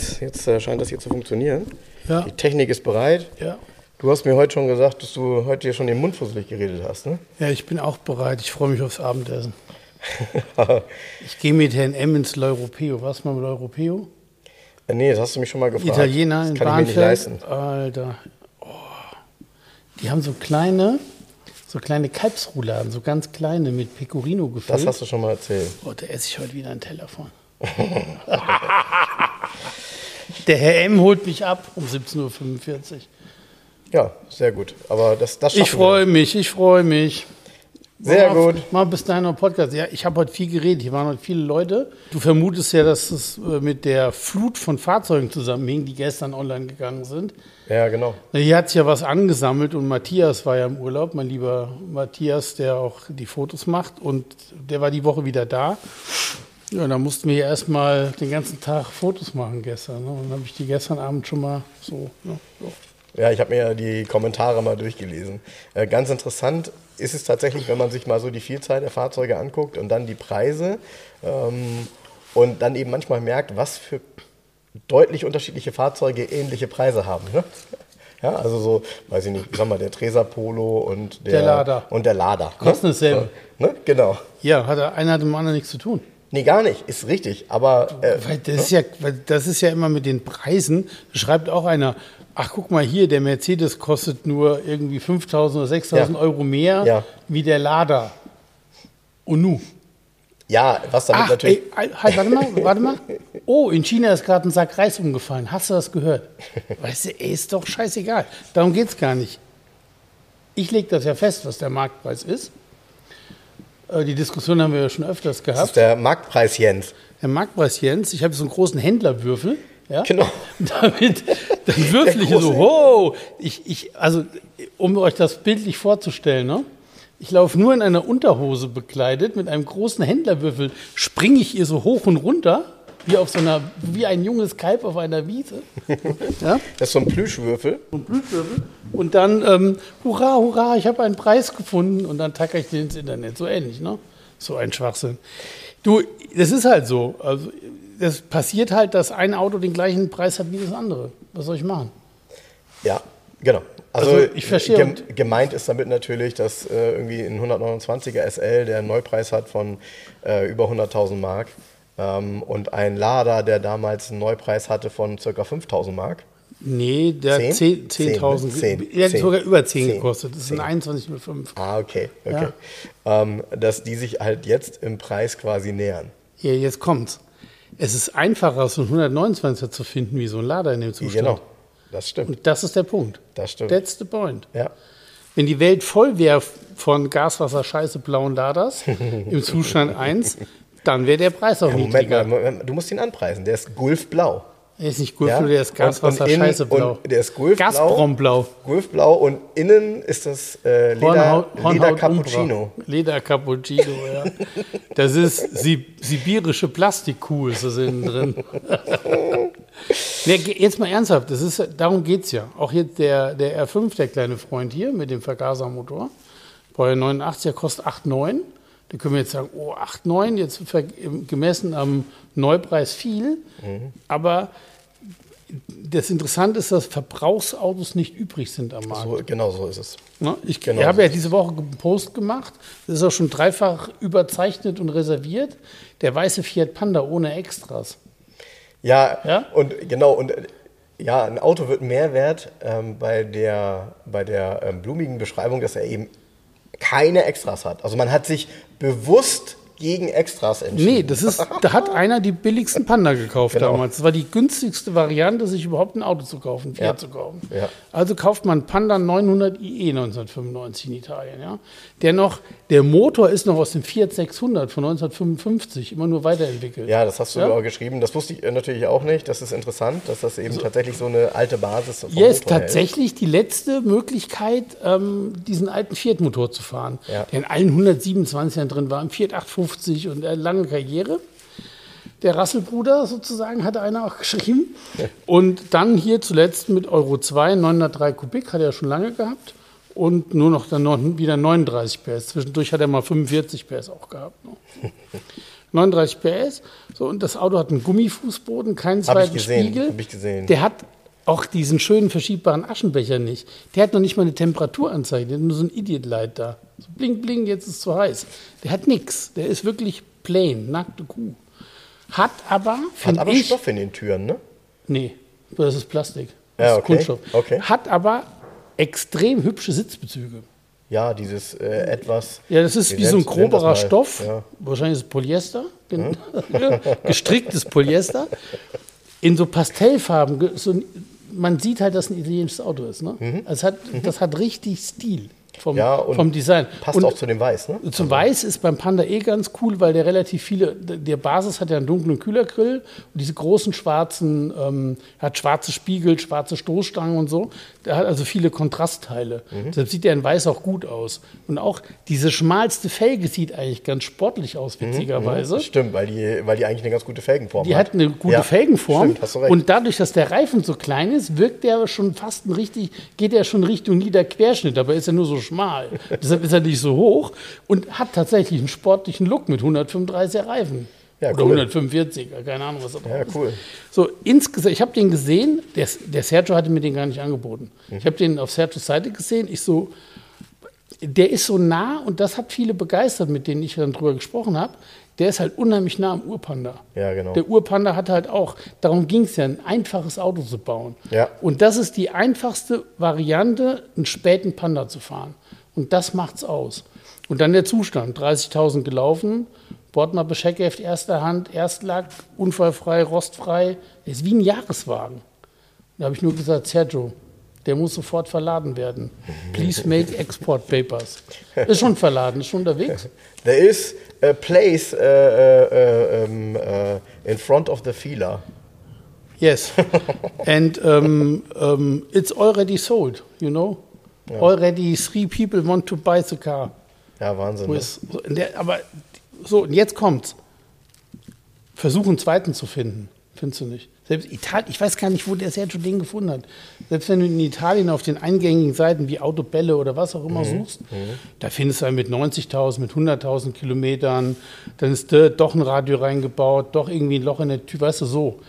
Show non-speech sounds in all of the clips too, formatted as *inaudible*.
So Jens, jetzt äh, scheint das hier zu funktionieren. Ja. Die Technik ist bereit. Ja. Du hast mir heute schon gesagt, dass du heute hier schon den Mund fusselig geredet hast, ne? ja, ich bin auch bereit. Ich freue mich aufs Abendessen. *laughs* Ich gehe mit Herrn M ins L'Europeo. Warst du mal mit L'Europeo? Äh, nee, das hast du mich schon mal gefragt. Italiener das in kann ich mir nicht leisten. Alter. Oh. Die haben so kleine, so kleine Kalbsrouladen, so ganz kleine mit Pecorino gefüllt. Das hast du schon mal erzählt. Oh, da esse ich heute wieder einen Teller von. *laughs* *laughs* Der Herr M holt mich ab um 17.45 Uhr. Ja, sehr gut. Aber das, das Ich freue mich, ich freue mich. Sehr Mach- gut. Mach bis dahin noch Podcast. Ja, ich habe heute viel geredet. Hier waren heute viele Leute. Du vermutest ja, dass es äh, mit der Flut von Fahrzeugen zusammenhing, die gestern online gegangen sind. Ja, genau. Na, Hier hat sich ja was angesammelt und Matthias war ja im Urlaub, mein lieber Matthias, der auch die Fotos macht und der war die Woche wieder da. Ja, da mussten wir ja erstmal den ganzen Tag Fotos machen gestern. Ne? Und dann habe ich die gestern Abend schon mal so. Ne? so. Ja, ich habe mir ja die Kommentare mal durchgelesen. Äh, ganz interessant ist es tatsächlich, wenn man sich mal so die Vielzahl der Fahrzeuge anguckt und dann die Preise ähm, und dann eben manchmal merkt, was für deutlich unterschiedliche Fahrzeuge ähnliche Preise haben. Ne? Ja, also so, weiß ich nicht, sag mal, der Treser Polo und der, Der Lada. Und der Lada. Kosten dasselbe. So, ne? Genau. Ja, hat der eine hat dem anderen nichts zu tun. Nee, gar nicht, ist richtig. Aber äh, Weil das, ist ja, weil das ist ja immer mit den Preisen. Da schreibt auch einer, ach guck mal hier, der Mercedes kostet nur irgendwie 5.000 oder 6.000 Ja. Euro mehr Ja. wie der Lada. Und nu? ja, was damit Ach, natürlich. ey, halt, warte mal, warte mal. Oh, in China ist gerade ein Sack Reis umgefallen. Hast du das gehört? *laughs* Weißt du, ey, ist doch scheißegal. Darum geht's gar nicht. Ich lege das ja fest, was der Marktpreis ist. Äh, Die Diskussion haben wir ja schon öfters Das gehabt. ist der Marktpreis Jens. Der Marktpreis Jens, ich habe so einen großen Händlerwürfel. Ja? Genau. *laughs* Damit, dann würfel ich so, wow. Ich, ich, also, um euch das bildlich vorzustellen, ne? ich laufe nur in einer Unterhose bekleidet, mit einem großen Händlerwürfel, springe ich hier so hoch und runter, wie, auf so einer, wie ein junges Kalb auf einer Wiese. *laughs* ja? Das ist so ein Plüschwürfel. und Blutwirbel. Und dann, ähm, hurra, hurra, ich habe einen Preis gefunden und dann tacker ich den ins Internet. So ähnlich, ne? So ein Schwachsinn. Du, das ist halt so. Also, das passiert halt, dass ein Auto den gleichen Preis hat wie das andere. Was soll ich machen? Ja, genau. Also, Also, ich verstehe gemeint ist damit natürlich, dass äh, irgendwie ein 129er SL, der einen Neupreis hat von äh, über 100.000 Mark und ein Lada, der damals einen Neupreis hatte von ca. 5.000 Mark. Nee, der hat Zehn? 10 Zehn, 10.000. ne? Zehn. Der hat sogar über 10 Zehn. gekostet. Das ein 21,05. Ah, okay, okay. Ähm, dass die sich halt jetzt im Preis quasi nähern. Ja, jetzt kommt's. Es ist einfacher, so einen 129er zu finden, wie so ein Lader in dem Zustand. Genau, das stimmt. Und das ist der Punkt. Das stimmt. That's the point. Ja. Wenn die Welt voll wäre von Gaswasser, Scheiße, blauen Laders *laughs* im Zustand 1, dann wäre der Preis auch Moment niedriger. mal, Moment, du musst ihn anpreisen. Der ist Gulfblau. Er ist nicht Gulf, Ja? der ist Gaswasser, Und- und innen- Scheiße, blau. und der ist Gulfblau. Gazprom-blau. Gulfblau und innen ist das äh, Leder, Hornhaut- Leder Cappuccino. Umbra. Leder Cappuccino, ja. Das ist si sibirische Plastikkuh ist das innen drin. *laughs* ge- jetzt mal ernsthaft, das ist, darum geht es ja. Auch jetzt der, der R5, der kleine Freund hier mit dem Vergasermotor, Baujahr 89, der kostet 8,9. Da können wir jetzt sagen, oh, 8,9, jetzt ver- gemessen am Neupreis viel. Mhm. Aber das Interessante ist, dass Verbrauchsautos nicht übrig sind am Markt. So, genau so ist es. Ne? Ich Genau. habe ja diese Woche einen Post gemacht. Das ist auch schon dreifach überzeichnet und reserviert. Der weiße Fiat Panda ohne Extras. Ja, Ja? und genau, und äh, ja, ein Auto wird mehr wert ähm, bei der, bei der ähm, blumigen Beschreibung, dass er eben keine Extras hat. Also man hat sich bewusst gegen Extras entschieden. Nee, das ist, da hat *laughs* einer die billigsten Panda gekauft Genau. damals. Das war die günstigste Variante, sich überhaupt ein Auto zu kaufen, ein Fiat Ja. zu kaufen. Ja. Also kauft man Panda 900 IE 1995 in Italien. Ja? Der noch, der Motor ist noch aus dem Fiat 600 von 1955, immer nur weiterentwickelt. Ja, das hast du Ja? auch geschrieben. Das wusste ich äh, natürlich auch nicht. Das ist interessant, dass das eben tatsächlich so eine alte Basis vom Hier ist Motor hält. tatsächlich die letzte Möglichkeit, ähm, diesen alten Fiat-Motor zu fahren, Ja. der in allen 127ern drin war, im Fiat 850 und eine lange Karriere. Der Rasselbruder sozusagen hatte einer auch geschrieben. Und dann hier zuletzt mit Euro 2, 903 Kubik, hat er schon lange gehabt. Und nur noch dann noch wieder 39 PS. Zwischendurch hat er mal 45 PS auch gehabt. Ne? *laughs* 39 PS. So, und das Auto hat einen Gummifußboden, keinen Hab ich zweiten gesehen, Spiegel. hab ich gesehen. Der hat auch diesen schönen verschiebbaren Aschenbecher nicht. Der hat noch nicht mal eine Temperaturanzeige, der hat nur so ein Idiot-Light da. So bling, bling, jetzt ist es zu heiß. Der hat nichts. Der ist wirklich plain, nackte Kuh. Hat aber, Hat aber ich, Stoff in den Türen, ne? nee, das ist Plastik. Das Ja, ist okay, Kunststoff. okay. Hat aber extrem hübsche Sitzbezüge. Ja, dieses äh, etwas. Ja, das ist wie so ein groberer. Stoff. Ja. Wahrscheinlich ist es Polyester. gen- *laughs* Gestricktes Polyester. In so Pastellfarben. So, man sieht halt, dass es ein italienisches Auto ist. Ne? Also es hat, das hat richtig Stil vom, Mhm. Ja, und vom Design. Passt und auch zu dem Weiß, ne? zum Weiß ist beim Panda eh ganz cool, weil der relativ viele, der Basis hat ja einen dunklen Kühlergrill und diese großen schwarzen, ähm, hat schwarze Spiegel, schwarze Stoßstangen und so. Der hat also viele Kontrastteile. Mhm. Deshalb sieht der in Weiß auch gut aus. Und auch diese schmalste Felge sieht eigentlich ganz sportlich Mhm, aus, witzigerweise. Stimmt, weil die, weil die eigentlich eine ganz gute Felgenform Die hat. hat eine gute Ja, Felgenform Stimmt, hast du recht. und dadurch, dass der Reifen so klein ist, wirkt der schon fast ein richtig, geht er schon Richtung Niederquerschnitt, aber ist er nur so schmal. Deshalb ist er nicht so hoch und hat tatsächlich einen sportlichen Look mit 135er Reifen. Ja, Oder cool. 145er, keine Ahnung, was er ja, drauf cool. So, insgesamt, ich habe den gesehen, der, der Sergio hatte mir den gar nicht angeboten. Mhm. Ich habe den auf Sergios Seite gesehen, ich so, der ist so nah und das hat viele begeistert, mit denen ich dann drüber gesprochen habe. Der ist halt unheimlich nah am Urpanda. Ja, genau. Der Urpanda hat halt auch, darum ging es ja, ein einfaches Auto zu bauen. Ja. Und das ist die einfachste Variante, einen späten Panda zu fahren. Und das macht's aus. Und dann der Zustand, 30.000 gelaufen, Bordmappe, Scheckheft, erster Hand, Erstlack, unfallfrei, rostfrei. Der ist wie ein Jahreswagen. Da habe ich nur gesagt, Sergio, der muss sofort verladen werden. Please make export papers. Ist schon verladen, ist schon unterwegs. *laughs* There is a place uh, uh, um, uh, in front of the feeler. Yes. And um, um, it's already sold, you know? Already three people want to buy the car. Ja, Wahnsinn. Ne? With, so, und der, aber so, und jetzt kommt's. Versuch einen zweiten zu finden. Findest du nicht? Selbst Italien, ich weiß gar nicht, wo der Sergio den gefunden hat. Selbst wenn du in Italien auf den eingängigen Seiten wie Autobälle oder was auch immer suchst, da findest du einen mit 90.000, mit 100.000 Kilometern, dann ist da doch ein Radio reingebaut, doch irgendwie ein Loch in der Tür, weißt du, so.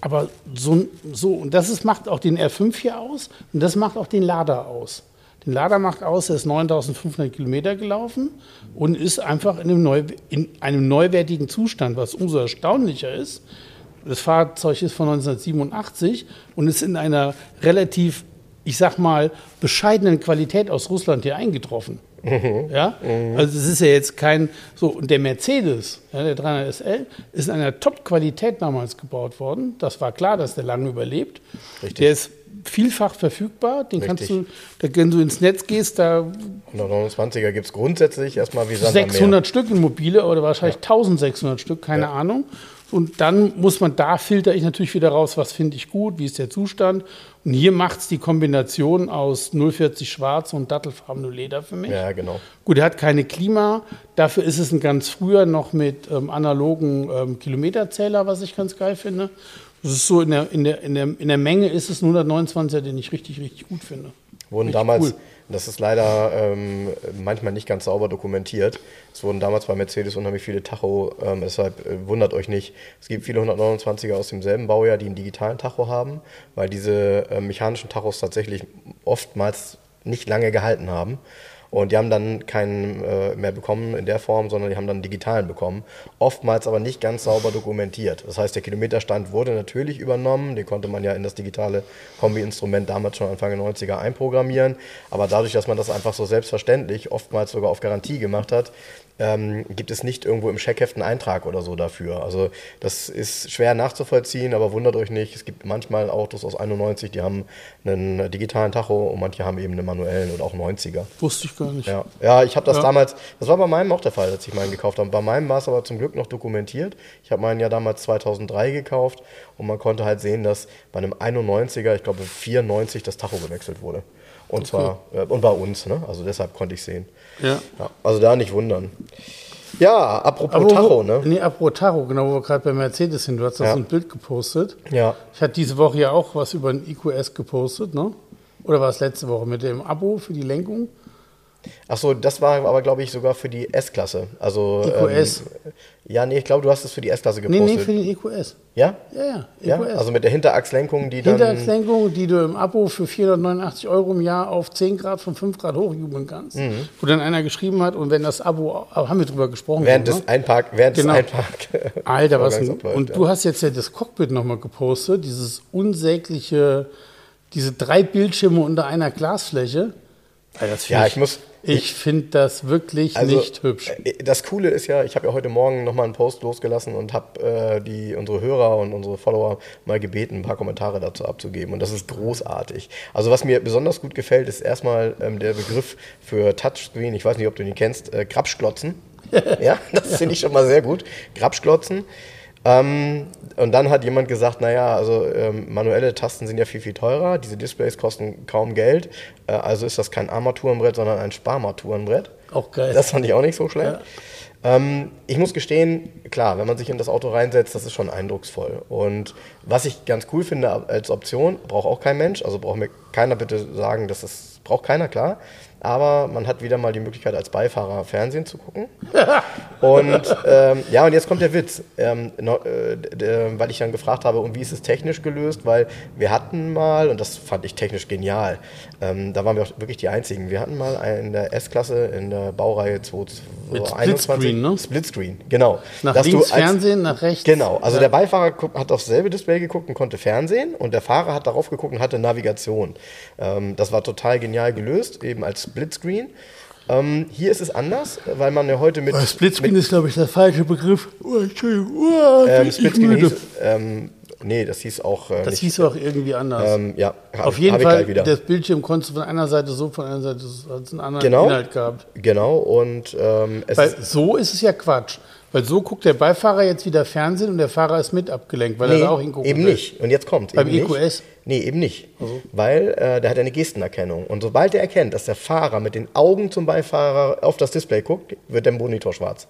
Aber so, so, und das ist, macht auch den R5 hier aus und das macht auch den Lader aus. Den Lader macht aus, er ist 9500 Kilometer gelaufen und ist einfach in einem, neu, in einem neuwertigen Zustand, was umso erstaunlicher ist. Das Fahrzeug ist von 1987 und ist in einer relativ, ich sag mal, bescheidenen Qualität aus Russland hier eingetroffen. Ja, also es ist ja jetzt kein so und der Mercedes, ja, der 300 SL, ist in einer Top-Qualität damals gebaut worden. Das war klar, dass der lange überlebt. Der ist vielfach verfügbar. Den kannst Richtig. du, da, wenn du ins Netz gehst, da 129er gibt es grundsätzlich erstmal wie Sand am Meer. 600 Stück in mobile oder wahrscheinlich 1600 Stück, keine Ja. Ahnung. Und dann muss man, da filter ich natürlich wieder raus, was finde ich gut, wie ist der Zustand. Und hier macht es die Kombination aus 040 Schwarz und dattelfarbene Leder für mich. Ja, genau. Gut, er hat keine Klima, dafür ist es ein ganz früher noch mit ähm, analogen ähm, Kilometerzähler, was ich ganz geil finde. Das ist so in der, in der, in der, in der Menge ist es ein 129er, den ich richtig, richtig gut finde. Wurden Richtig damals, cool. Das ist leider ähm, manchmal nicht ganz sauber dokumentiert. Es wurden damals bei Mercedes unheimlich viele Tacho, ähm, deshalb äh, wundert euch nicht. Es gibt viele 129er aus demselben Baujahr, die einen digitalen Tacho haben, weil diese äh, mechanischen Tachos tatsächlich oftmals nicht lange gehalten haben. Und die haben dann keinen äh, mehr bekommen in der Form, sondern die haben dann digitalen bekommen. Oftmals aber nicht ganz sauber dokumentiert. Das heißt, der Kilometerstand wurde natürlich übernommen. Den konnte man ja in das digitale Kombi-Instrument damals schon Anfang der 90er einprogrammieren. Aber dadurch, dass man das einfach so selbstverständlich, oftmals sogar auf Garantie gemacht hat, ähm, gibt es nicht irgendwo im Checkheft einen Eintrag oder so dafür. Also das ist schwer nachzuvollziehen, aber wundert euch nicht. Es gibt manchmal Autos aus 91, die haben einen digitalen Tacho und manche haben eben einen manuellen oder auch 90er. Wusste ich gar nicht. Ja, ja ich habe das Ja. damals, das war bei meinem auch der Fall, als ich meinen gekauft habe. Bei meinem war es aber zum Glück noch dokumentiert. Ich habe meinen ja damals 2003 gekauft und man konnte halt sehen, dass bei einem 91er, ich glaube 94, das Tacho gewechselt wurde. Und zwar, äh, und bei uns, ne? also deshalb konnte ich sehen. Ja. Ja, also da nicht wundern. Ja, apropos wo- Tacho, ne? Nee, apropos Tacho, genau, wo wir gerade bei Mercedes sind. Du hast da Ja. so ein Bild gepostet. Ja. Ich hatte diese Woche ja auch was über ein IQS gepostet, ne? Oder war es letzte Woche mit dem Abo für die Lenkung? Achso, das war aber, glaube ich, sogar für die S-Klasse. Also, EQS. Ähm, ja, nee, ich glaube, du hast es für die S-Klasse Nee, gepostet. nee, für den IQS. ja? Ja, ja, Ja, EQS. also mit der Hinterachslenkung, die dann. Hinterachslenkung, die du im Abo für 489 Euro im Jahr auf 10 Grad von 5 Grad hochjubeln kannst. Mhm. Wo dann einer geschrieben hat, und wenn das Abo, haben wir drüber gesprochen. Während ne? des Einpark, während Genau. des Einpark. *laughs* Alter, was ein, Und ja. du hast jetzt ja das Cockpit nochmal gepostet, dieses unsägliche, diese drei Bildschirme unter einer Glasfläche. Find Ja, ich muss- Ich finde das wirklich Also, nicht hübsch. äh, Das Coole ist ja, ich habe ja heute Morgen nochmal einen Post losgelassen und habe äh, die unsere Hörer und unsere Follower mal gebeten, ein paar Kommentare dazu abzugeben. Und das ist großartig. Also was mir besonders gut gefällt, ist erstmal ähm, der Begriff für Touchscreen. Ich weiß nicht, ob du den kennst. Äh, Grapschglotzen. *laughs* ja, das finde ich schon mal sehr gut. Grapschglotzen. Ähm, und dann hat jemand gesagt, naja, also ähm, manuelle Tasten sind ja viel, viel teurer, diese Displays kosten kaum Geld, äh, also ist das kein Armaturenbrett, sondern ein Sparmaturenbrett. Auch geil. Das fand ich auch nicht so schlecht. Ähm, ich muss gestehen, klar, wenn man sich in das Auto reinsetzt, das ist schon eindrucksvoll. Und was ich ganz cool finde als Option, braucht auch kein Mensch, also braucht mir keiner bitte sagen, dass das braucht keiner, klar. Aber man hat wieder mal die Möglichkeit, als Beifahrer Fernsehen zu gucken. *laughs* Und ähm, ja, und jetzt kommt der Witz, ähm, äh, weil ich dann gefragt habe, und wie ist es technisch gelöst, weil wir hatten mal, und das fand ich technisch genial, ähm, da waren wir auch wirklich die Einzigen, wir hatten mal in der S-Klasse in der Baureihe 2021 Mit Splitscreen, ne? Splitscreen, genau. nach Dass links als- Fernsehen, nach rechts. Genau, also Ja. der Beifahrer hat aufs selbe Display geguckt und konnte Fernsehen und der Fahrer hat darauf geguckt und hatte Navigation. Ähm, das war total genial gelöst, eben als Splitscreen. Ähm, hier ist es anders, weil man ja heute mit, Oh, Splitscreen ist, glaube ich, der falsche Begriff. Oh, Entschuldigung. Oh, ähm, Splitscreen hieß, ähm, nee, das hieß auch äh, Das nicht, hieß auch irgendwie anders. ähm, ja, hab- Auf jeden Fall, das Bildschirm konntest du von einer Seite so, von einer Seite so, hat es einen anderen Genau. Inhalt gehabt. Genau, und ähm, es Weil ist, so ist es ja Quatsch. Weil so guckt der Beifahrer jetzt wieder Fernsehen und der Fahrer ist mit abgelenkt, weil er nee, da auch hingucken eben will. nicht. Und jetzt kommt Beim eben EQS? Nicht. Nee, eben nicht. Weil äh, der hat eine Gestenerkennung. Und sobald er erkennt, dass der Fahrer mit den Augen zum Beifahrer auf das Display guckt, wird der Monitor schwarz.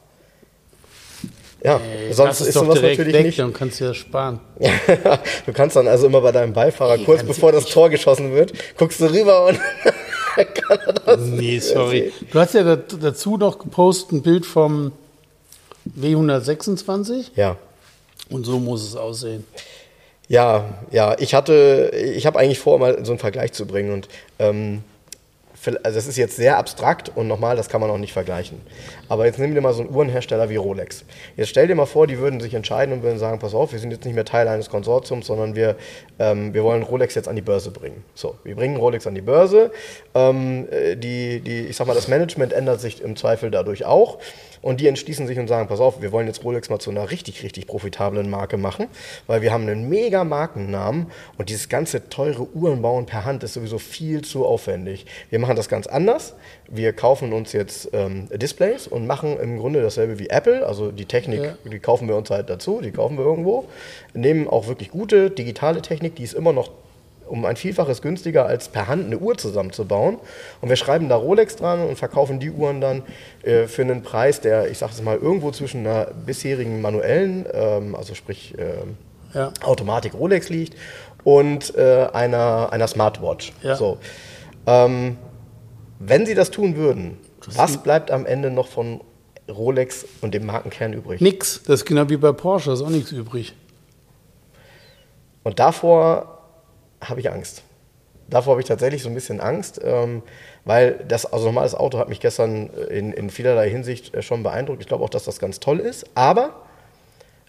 Ja, Ey, sonst lass es ist sowas natürlich weg, nicht. Dann kannst du das sparen. *laughs* du kannst dann also immer bei deinem Beifahrer, Ey, kurz bevor das Tor geschossen wird, guckst du rüber und *laughs* kann er das. Nee, sorry. Du hast ja dazu noch gepostet ein Bild vom W126 Ja. und so muss es aussehen. Ja, ja, ich hatte, ich habe eigentlich vor, mal so einen Vergleich zu bringen und ähm, also das ist jetzt sehr abstrakt und nochmal, das kann man auch nicht vergleichen. Aber jetzt nimm dir mal so einen Uhrenhersteller wie Rolex. Jetzt stell dir mal vor, die würden sich entscheiden und würden sagen, pass auf, wir sind jetzt nicht mehr Teil eines Konsortiums, sondern wir, ähm, wir wollen Rolex jetzt an die Börse bringen. So, wir bringen Rolex an die Börse. Ähm, äh, die, die, ich sag mal, das Management ändert sich im Zweifel dadurch auch. Und die entschließen sich und sagen, pass auf, wir wollen jetzt Rolex mal zu einer richtig, richtig profitablen Marke machen, weil wir haben einen mega Markennamen und dieses ganze teure Uhrenbauen per Hand ist sowieso viel zu aufwendig. Wir machen das ganz anders. Wir kaufen uns jetzt ähm, Displays und machen im Grunde dasselbe wie Apple. Also die Technik, Ja. die kaufen wir uns halt dazu, die kaufen wir irgendwo. Nehmen auch wirklich gute digitale Technik, die ist immer noch um ein Vielfaches günstiger als per Hand eine Uhr zusammenzubauen. Und wir schreiben da Rolex dran und verkaufen die Uhren dann äh, für einen Preis, der, ich sage es mal, irgendwo zwischen einer bisherigen manuellen, ähm, also sprich ähm, Ja. Automatik Rolex liegt und äh, einer, einer Smartwatch. Ja. So. Ähm, wenn sie das tun würden, was bleibt am Ende noch von Rolex und dem Markenkern übrig? Nix. Das ist genau wie bei Porsche, ist auch nichts übrig. Und davor habe ich Angst. davor habe ich tatsächlich so ein bisschen Angst, ähm, weil das, also normales Auto hat mich gestern in, in vielerlei Hinsicht äh, schon beeindruckt. Ich glaube auch, dass das ganz toll ist. Aber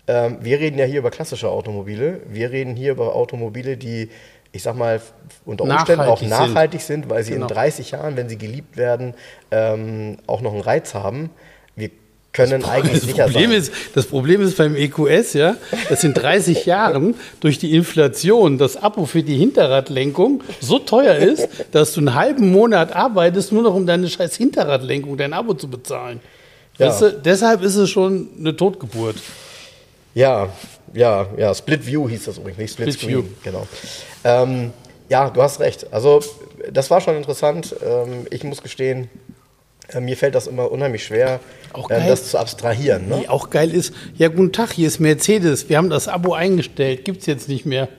ähm, wir reden ja hier über klassische Automobile. Wir reden hier über Automobile, die, ich sag mal, unter Umständen auch Nachhaltig nachhaltig sind, weil sie Genau. in 30 Jahren, wenn sie geliebt werden, ähm, auch noch einen Reiz haben. Können eigentlich Das sicher Problem, sein. ist, das Problem ist beim EQS, ja, dass in 30 *laughs* Jahren durch die Inflation das Abo für die Hinterradlenkung so teuer ist, dass du einen halben Monat arbeitest, nur noch um deine scheiß Hinterradlenkung, dein Abo zu bezahlen. Ja. Weißt du, deshalb ist es schon eine Totgeburt. Ja, ja, ja. Split View hieß das übrigens, nicht Split, Split Screen. View. Genau. Ähm, ja, du hast recht. Also, das war schon interessant. Ähm, ich muss gestehen, mir fällt das immer unheimlich schwer, geil. das zu abstrahieren. Ne? Die auch geil ist, ja, guten Tag, hier ist Mercedes, wir haben das Abo eingestellt, gibt es jetzt nicht mehr.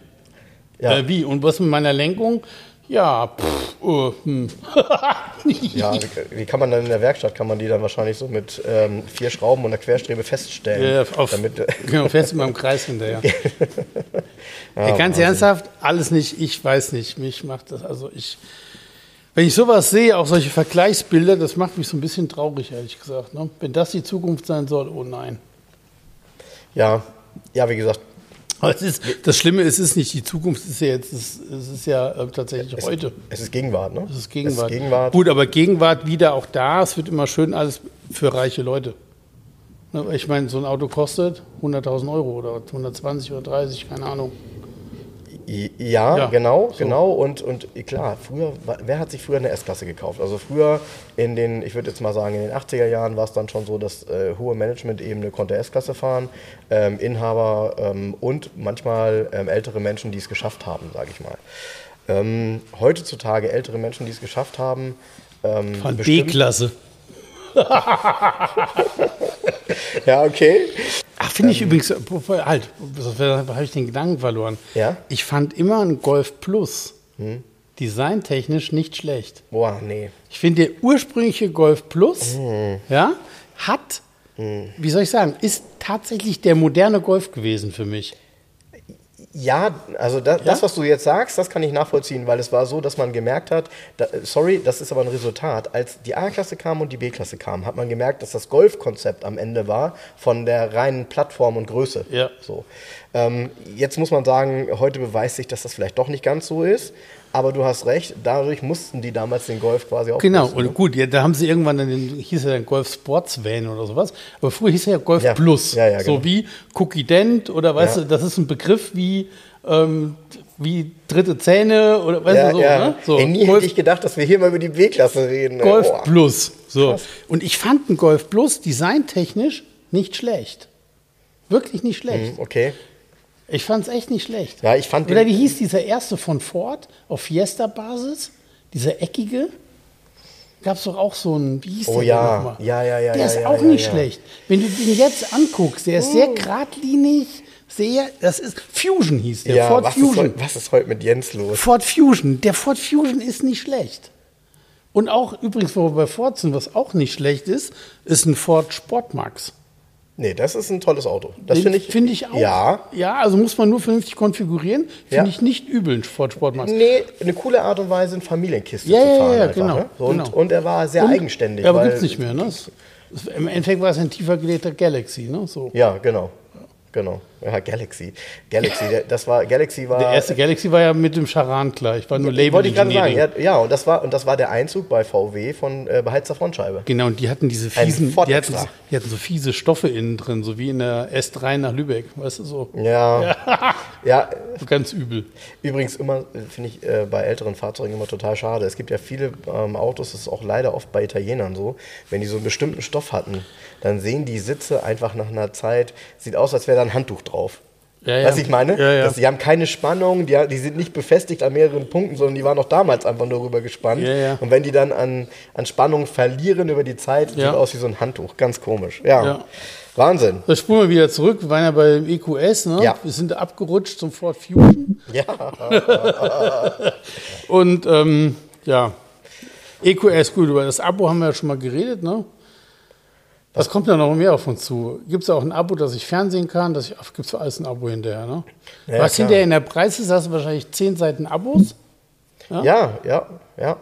Ja. Äh, wie? Und was mit meiner Lenkung? Ja, pff, oh, hm. *laughs* Ja, wie, kann man dann in der Werkstatt, kann man die dann wahrscheinlich so mit ähm, vier Schrauben und einer Querstrebe feststellen? Ja, auf, damit, äh, *laughs* genau, du mal im Kreis hinterher. *laughs* Ey, ganz ernsthaft, alles nicht, ich weiß nicht, mich macht das, also ich, wenn ich sowas sehe, auch solche Vergleichsbilder, das macht mich so ein bisschen traurig, ehrlich gesagt. Ne? Wenn das die Zukunft sein soll, oh nein. ja, ja, wie gesagt, Aber ist, das Schlimme ist, es ist nicht die Zukunft, es ist ja jetzt, es es ist ja äh, tatsächlich es, heute. es ist Gegenwart. Ne? Es ist Gegenwart. Es ist Gegenwart. Gut, aber Gegenwart wieder auch da. Es wird immer schön alles für reiche Leute. Ne, Ich meine, so ein Auto kostet 100.000 Euro oder 120 oder 30, keine Ahnung. Ja, Ja, genau, so. genau. Und, und klar, früher, wer hat sich früher eine S-Klasse gekauft? Also früher in den, ich würde jetzt mal sagen, in den 80er Jahren war es dann schon so, dass äh, hohe Management-Ebene konnte S-Klasse fahren, ähm, Inhaber ähm, und manchmal ähm, ältere Menschen, die es geschafft haben, sage ich mal. Ähm, heutzutage ältere Menschen, die es geschafft haben, ähm, B-Klasse. *laughs* Ja, okay. Ach, finde ich übrigens, halt, habe ich den Gedanken verloren. Ja? Ich fand immer ein Golf Plus designtechnisch nicht schlecht. Boah, nee. Ich finde, der ursprüngliche Golf Plus ja, hat, wie soll ich sagen, ist tatsächlich der moderne Golf gewesen für mich. Ja, also da, Ja? das, was du jetzt sagst, das kann ich nachvollziehen, weil es war so, dass man gemerkt hat, da, sorry, das ist aber ein Resultat, als die A-Klasse kam und die B-Klasse kam, hat man gemerkt, dass das Golf-Konzept am Ende war von der reinen Plattform und Größe. Ja. So. Ähm, jetzt muss man sagen, heute beweist sich, dass das vielleicht doch nicht ganz so ist, aber du hast recht, dadurch mussten die damals den Golf quasi auch Genau, ne? und gut, ja, da haben sie irgendwann dann den, hieß er dann Golf Sports Van oder sowas, aber früher hieß er ja Golf Ja, Plus. ja, ja, So genau. wie Cookie Dent oder weißt Ja. du, das ist ein Begriff wie, ähm, wie dritte Zähne oder weißt Ja, du so, ja. ne? So, Ey, nie Golf, hätte ich gedacht, dass wir hier mal über die B-Klasse reden. Golf Boah. Plus. So. Krass. Und ich fand einen Golf Plus designtechnisch nicht schlecht. Wirklich nicht schlecht. Hm, Okay. Ich fand es echt nicht schlecht. Ja, ich fand Oder wie hieß dieser erste von Ford auf Fiesta-Basis? Dieser eckige? Gab es doch auch so einen, wie hieß Oh der ja. nochmal? Ja, ja, ja, Der ja, ist ja, auch nicht schlecht. Wenn du den jetzt anguckst, der ist Oh. sehr geradlinig, sehr, das ist, Fusion hieß der, Ford was ist, Fusion. heute, was ist heute mit Jens los? Ford Fusion, der Ford Fusion ist nicht schlecht. Und auch übrigens, wo wir bei Ford sind, was auch nicht schlecht ist, ist ein Ford Sportmax. Nee, das ist ein tolles Auto. Das finde ich. Finde ich auch. Ja. Ja, also muss man nur vernünftig konfigurieren. Finde Ja. ich nicht übel, ein Ford Sportmax. Nee, eine coole Art und Weise, eine Familienkiste Ja, zu ja, fahren. ja, einfach, genau, Ne? So, Und, genau. und er war sehr Und- eigenständig. Ja, aber gibt es nicht mehr, ne? Im Endeffekt war es ein tiefer gelegter Galaxy, ne? So. Ja, genau. Genau. *laughs* Ja, Galaxy. Galaxy, der, das war, Galaxy war. Der erste Galaxy war ja mit dem Charan gleich, war nur Label wollte ich gerade sagen. Ja, ja, und das war und das war der Einzug bei VW von äh, beheizter Frontscheibe. Genau, und die hatten diese fiesen, die hatten, so- die hatten so fiese Stoffe innen drin, so wie in der S3 nach Lübeck, weißt du, so. Ja. *laughs* Ja, So Ganz übel. Übrigens immer, äh, finde ich, äh, bei älteren Fahrzeugen immer total schade. Es gibt ja viele ähm, Autos, das ist auch leider oft bei Italienern so, wenn die so einen bestimmten Stoff hatten, dann sehen die Sitze einfach nach einer Zeit, sieht aus, als wäre da ein Handtuch drauf. Ja, ja. Weißt du, ich meine? Ja, ja. Das, die haben keine Spannung, die, die sind nicht befestigt an mehreren Punkten, sondern die waren auch damals einfach nur rüber gespannt. Ja, ja. Und wenn die dann an, an Spannung verlieren über die Zeit, Ja. sieht aus wie so ein Handtuch. Ganz komisch. Ja. Ja. Wahnsinn. Das spulen wir wieder zurück. Wir waren ja beim EQS, ne? Ja. Wir sind abgerutscht zum Ford Fusion. Ja. *laughs* Und ähm, ja, EQS, gut, über das Abo haben wir ja schon mal geredet, ne? Was kommt da noch mehr auf uns zu? Gibt es auch ein Abo, dass ich Fernsehen kann? Dass ich, gibt es für alles ein Abo hinterher, ne? Ja, Was klar. hinterher in der Preis ist, hast du wahrscheinlich zehn Seiten Abos. Ja, ja, ja.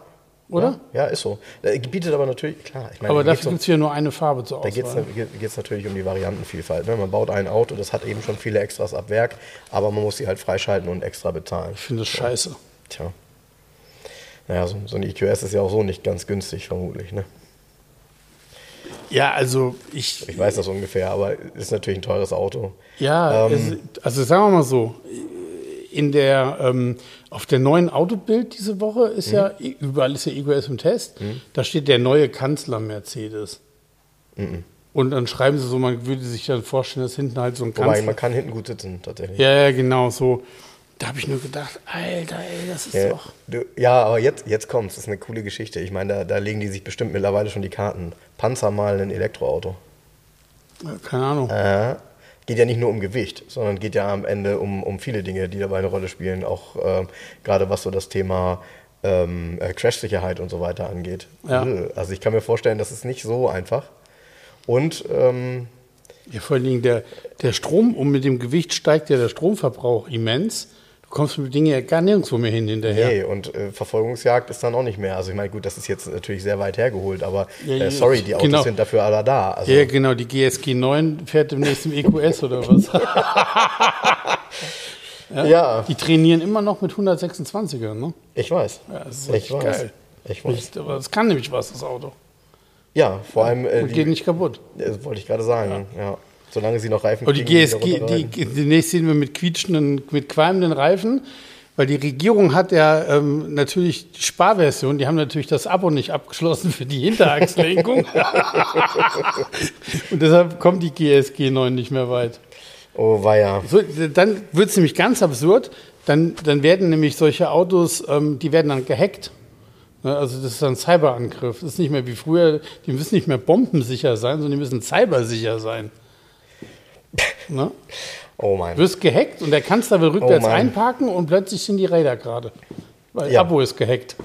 Oder? Ja, ja ist so. Äh, bietet aber natürlich, klar. Meine, Aber dafür um- gibt es hier nur eine Farbe zur Da geht Auswahl. es natürlich um die Variantenvielfalt. Ne? Man baut ein Auto, das hat eben schon viele Extras ab Werk, aber man muss sie halt freischalten und extra bezahlen. Ich finde das scheiße. Tja. Naja, so, so ein EQS ist ja auch so nicht ganz günstig, vermutlich. Ne? Ja, also ich, Ich weiß das ungefähr, aber ist natürlich ein teures Auto. Ja, Ähm, es, also sagen wir mal so, in der, ähm, auf der neuen Autobild diese Woche ist ja, Mhm. überall ist ja EQS im Test, da steht der neue Kanzler Mercedes. Mhm. Und dann schreiben sie so, man würde sich dann vorstellen, dass hinten halt so ein Wobei, Kanzler. man kann hinten gut sitzen, tatsächlich. Ja, ja, genau so. Da habe ich nur gedacht, Alter, ey, das ist Ja, doch. du, ja, aber jetzt, jetzt kommt's. Das ist eine coole Geschichte. Ich meine, da, da legen die sich bestimmt mittlerweile schon die Karten. Panzer mal ein Elektroauto. Keine Ahnung. Äh, geht ja nicht nur um Gewicht, sondern geht ja am Ende um, um viele Dinge, die dabei eine Rolle spielen. Auch ähm, gerade was so das Thema ähm, äh, Crash-Sicherheit und so weiter angeht. Ja. Äh, Also ich kann mir vorstellen, das ist nicht so einfach. Und ähm, Ja, vor allen Dingen der, der Strom, und mit dem Gewicht steigt ja der Stromverbrauch immens. Du kommst mit Dingen ja gar nirgendwo mehr hin hinterher. nee, und äh, Verfolgungsjagd ist dann auch nicht mehr. Also ich meine, gut, das ist jetzt natürlich sehr weit hergeholt, aber Ja, ja, äh, sorry, die Autos genau. sind dafür alle da. Also, Ja, genau, die GSG 9 fährt demnächst im EQS oder was? *laughs* ja, Die trainieren immer noch mit 126er, ne? ich weiß. Ja, das ist ich weiß. geil. Ich weiß. Aber das kann nämlich was, das Auto. Ja, vor allem, äh, Und die, geht nicht kaputt. das wollte ich gerade sagen. Ja. Solange sie noch Reifen Und die kriegen, GSG, die, runterreiten. demnächst sehen wir mit quietschenden, mit qualmenden Reifen, weil die Regierung hat ja ähm, natürlich die Sparversion, die haben natürlich das Abo nicht abgeschlossen für die Hinterachslenkung. *laughs* Und deshalb kommt die GSG 9 nicht mehr weit. Oh, war ja. So, dann wird es nämlich ganz absurd. Dann, dann werden nämlich solche Autos, ähm, die werden dann gehackt. Ne, Also das ist dann ein Cyberangriff. Das ist nicht mehr wie früher, die müssen nicht mehr bombensicher sein, sondern die müssen cybersicher sein. Ne? Oh mein. Du wirst gehackt und der Kanzler will rückwärts Oh einparken und plötzlich sind die Räder gerade. Weil Ja. Abo ist gehackt. *laughs*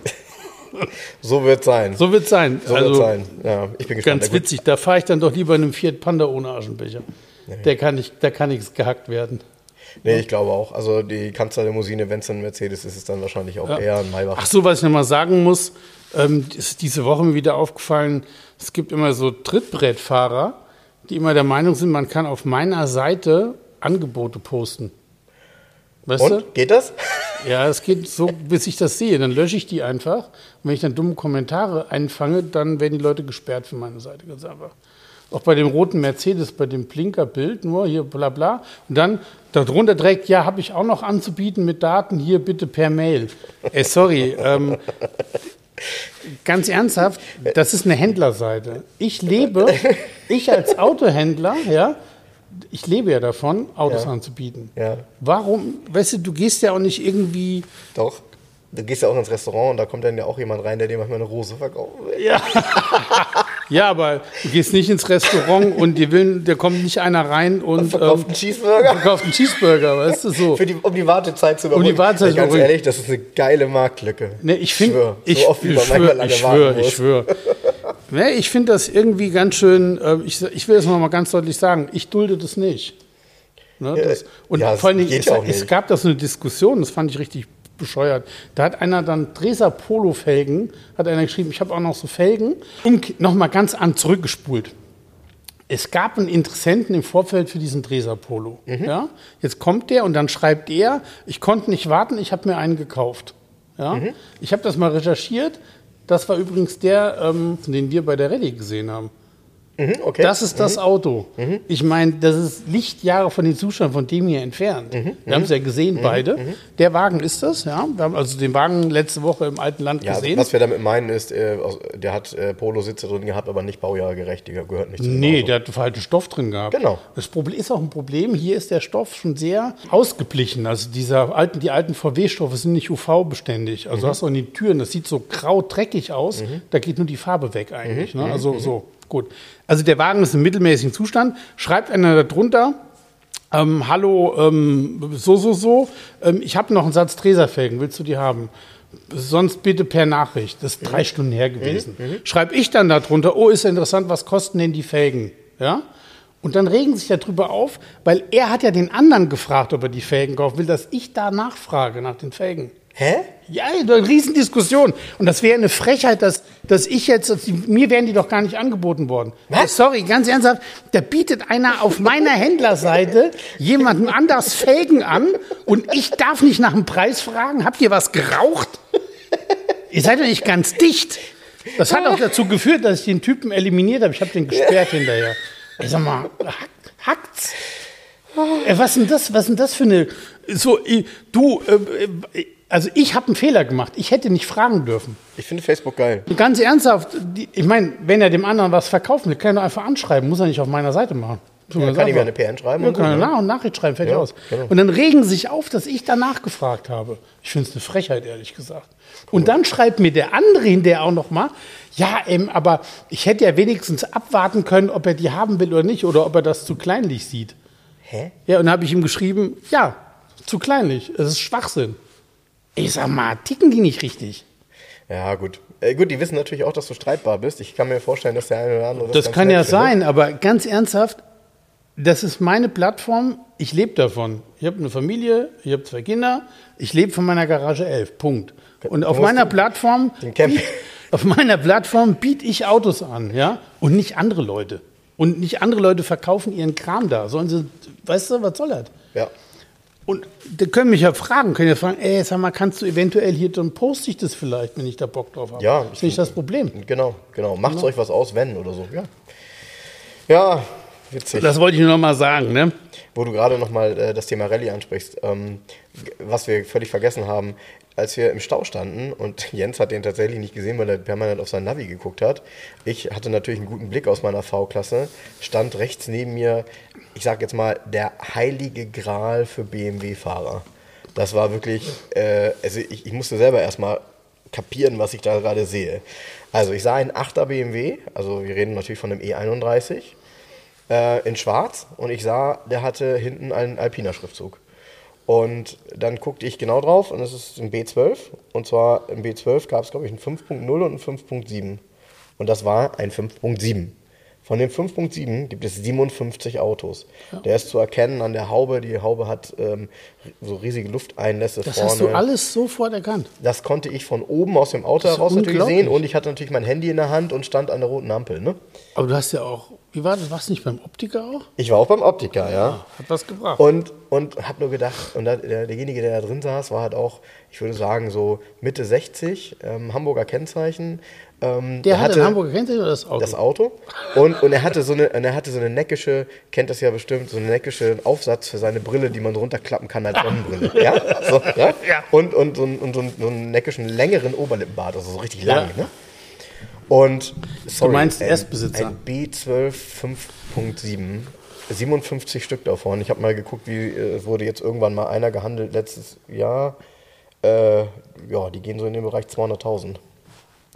So wird sein. So wird es sein. So also wird sein. Ja, ich bin gespannt. ganz witzig. Da fahre ich dann doch lieber in einem Fiat Panda ohne Aschenbecher. Der kann nicht, da kann nichts gehackt werden. Nee, ich glaube auch. Also die Kanzlerlimousine, wenn es ein Mercedes ist, ist es dann wahrscheinlich auch Ja. eher ein Maybach. Ach so, was ich noch mal sagen muss, ähm, ist diese Woche mir wieder aufgefallen, es gibt immer so Trittbrettfahrer, die immer der Meinung sind, man kann auf meiner Seite Angebote posten. Weißt Und? Geht das? du? *laughs* Ja, es geht so, bis ich das sehe. Dann lösche ich die einfach. Und wenn ich dann dumme Kommentare einfange, dann werden die Leute gesperrt für meine Seite, ganz einfach. Auch bei dem roten Mercedes, bei dem Blinkerbild, nur hier bla bla. Und dann darunter direkt, ja, habe ich auch noch anzubieten mit Daten, hier bitte per Mail. Ey, sorry, ähm, ganz ernsthaft, das ist eine Händlerseite. Ich lebe, *laughs* ich als Autohändler, ja, ich lebe ja davon, Autos Ja. anzubieten. Ja. Warum, weißt du, du gehst ja auch nicht irgendwie, Doch. Du gehst ja auch ins Restaurant und da kommt dann ja auch jemand rein, der dir manchmal eine Rose verkauft. ja. *laughs* ja, aber du gehst nicht ins Restaurant und dir will, da kommt nicht einer rein und Verkauft ähm, einen Cheeseburger. verkauft einen Cheeseburger, weißt du, so. Für die, um die Wartezeit zu überbrücken. die Wartezeit zu Ganz ehrlich, das ist eine geile Marktlücke. Ne, ich finde, ich, so ich schwöre, ich schwöre, ich schwöre. *laughs* Ne, ich finde das irgendwie ganz schön, äh, ich, ich will das noch mal ganz deutlich sagen, ich dulde das nicht. Ne, das, und ja, es vor allen Dingen, geht es, es gab da so eine Diskussion, das fand ich richtig bescheuert. Da hat einer dann Dreser Polo-Felgen, hat einer geschrieben, ich habe auch noch so Felgen, um, noch mal ganz an zurückgespult. Es gab einen Interessenten im Vorfeld für diesen Dreser Polo. Mhm. Ja? Jetzt kommt der und dann schreibt er, ich konnte nicht warten, ich habe mir einen gekauft. Ja? Mhm. Ich habe das mal recherchiert. Das war übrigens der, ähm, den wir bei der Rallye gesehen haben. Mhm, okay. Das ist das Auto. Ich meine, das ist Lichtjahre von dem Zustand von dem hier entfernt. Wir haben es ja gesehen, beide. Der Wagen ist das, ja. Wir haben also den Wagen letzte Woche im alten Land ja, gesehen. was wir damit meinen ist, äh, der hat äh, Polo-Sitze drin gehabt, aber nicht baujahrgerecht. Die gehört nicht zu Nee, Auto. der hat falschen Stoff drin gehabt. Genau. Das Problem ist auch ein Problem. Hier ist der Stoff schon sehr ausgeblichen. Also dieser alten, die alten VW-Stoffe sind nicht UV-beständig. Mhm. Also hast du an den Türen, das sieht so grau dreckig aus. Da geht nur die Farbe weg eigentlich. Mhm. Ne? Also so gut. Also der Wagen ist im mittelmäßigen Zustand. Schreibt einer darunter. Ähm, hallo, ähm, so, so, so. Ähm, ich habe noch einen Satz Treserfelgen. Willst du die haben? Sonst bitte per Nachricht. Das ist drei Stunden her gewesen. Schreibe ich dann darunter, oh, ist ja interessant, was kosten denn die Felgen? Ja? Und dann regen sich darüber auf, weil er hat ja den anderen gefragt, ob er die Felgen kaufen will, dass ich da nachfrage nach den Felgen. Hä? Ja, eine Riesendiskussion. Und das wäre eine Frechheit, dass, dass ich jetzt, dass die, mir wären die doch gar nicht angeboten worden. Was? Sorry, ganz ernsthaft, da bietet einer auf meiner *laughs* Händlerseite jemandem anders Felgen an und ich darf nicht nach dem Preis fragen. Habt ihr was geraucht? Ihr seid doch nicht ganz dicht. Das hat auch dazu geführt, dass ich den Typen eliminiert habe. Ich habe den gesperrt hinterher. Ich sag mal, hack, hackt's? Ey, was denn das? Was denn das für eine? So, ich- du, äh, äh, also ich habe einen Fehler gemacht. Ich hätte nicht fragen dürfen. Ich finde Facebook geil. Ganz ernsthaft, die, ich meine, wenn er dem anderen was verkaufen will, kann er einfach anschreiben, muss er nicht auf meiner Seite machen. So Ja, kann ja einfach. eine PN schreiben Ja, und kann er ne? nach und Nachricht schreiben, fertig Ja, aus. genau. Und dann regen sie sich auf, dass ich danach gefragt habe. Ich finde es eine Frechheit, ehrlich gesagt. Und dann schreibt mir der andere hinterher auch noch mal, ja, ähm, aber ich hätte ja wenigstens abwarten können, ob er die haben will oder nicht, oder ob er das zu kleinlich sieht. Hä? Ja, und dann habe ich ihm geschrieben, ja, zu kleinlich, es ist Schwachsinn. Ich sag mal, ticken die nicht richtig? Ja, gut. Äh, gut, die wissen natürlich auch, dass du streitbar bist. Ich kann mir vorstellen, dass der eine oder andere Das ganz kann ja findet. sein, aber ganz ernsthaft, das ist meine Plattform, ich lebe davon. Ich habe eine Familie, ich habe zwei Kinder, ich lebe von meiner Garage 11, Punkt. Und auf meiner Plattform, Camp- auf meiner Plattform biete ich Autos an, ja, und nicht andere Leute. Und nicht andere Leute verkaufen ihren Kram da, sollen sie, weißt du, was soll das? Ja. Und die können mich ja fragen, können ja fragen, ey, sag mal, kannst du eventuell hier, dann poste ich das vielleicht, wenn ich da Bock drauf habe. Ja, ist nicht das Problem. Genau, genau. Macht euch was aus, wenn oder so. Ja. Ja, witzig. Das wollte ich nur noch mal sagen, ne? Wo du gerade nochmal äh, das Thema Rallye ansprichst, ähm, was wir völlig vergessen haben, als wir im Stau standen und *laughs* Jens hat den tatsächlich nicht gesehen, weil er permanent auf sein Navi geguckt hat. Ich hatte natürlich einen guten Blick aus meiner V-Klasse, stand rechts neben mir, ich sag jetzt mal, der heilige Gral für BMW-Fahrer. Das war wirklich, äh, also ich, ich musste selber erstmal kapieren, was ich da gerade sehe. Also ich sah einen 8er BMW, also wir reden natürlich von einem E31, äh, in schwarz und ich sah, der hatte hinten einen Alpiner Schriftzug. Und dann guckte ich genau drauf und es ist ein B12. Und zwar im B12 gab es, glaube ich, einen 5.0 und einen 5.7. Und das war ein 5.7. Von dem 5.7 gibt es 57 Autos. Der ist zu erkennen an der Haube. Die Haube hat ähm, so riesige Lufteinlässe Das vorne. hast du alles sofort erkannt. Das konnte ich von oben aus dem Auto Das heraus natürlich sehen. Und ich hatte natürlich mein Handy in der Hand und stand an der roten Ampel. Ne? Aber du hast ja auch, wie war das, warst du nicht beim Optiker auch? Ich war auch beim Optiker, ja. Hat was gebracht. Und, und habe nur gedacht, und der, derjenige, der da drin saß, war halt auch, ich würde sagen, so Mitte 60, ähm, Hamburger Kennzeichen. Ähm, der er hatte ein Hamburger Kennzeichen oder das Auto? das Auto. Und, und er hatte so eine, und er hatte so eine neckische, kennt das ja bestimmt, so einen neckischen Aufsatz für seine Brille, die man runterklappen kann als Sonnenbrille. ja? So, *laughs* ja? Ja. Und, und, so, einen- und so, einen, so einen neckischen, längeren Oberlippenbart, also so richtig lang. Ja. Ne? Und sorry, meinst ein, Erstbesitzer. Ein B12 5.7. 57 Stück davon. Ich habe mal geguckt, wie äh, es wurde jetzt irgendwann mal einer gehandelt letztes Jahr. Äh, ja, die gehen so in den Bereich 200.000.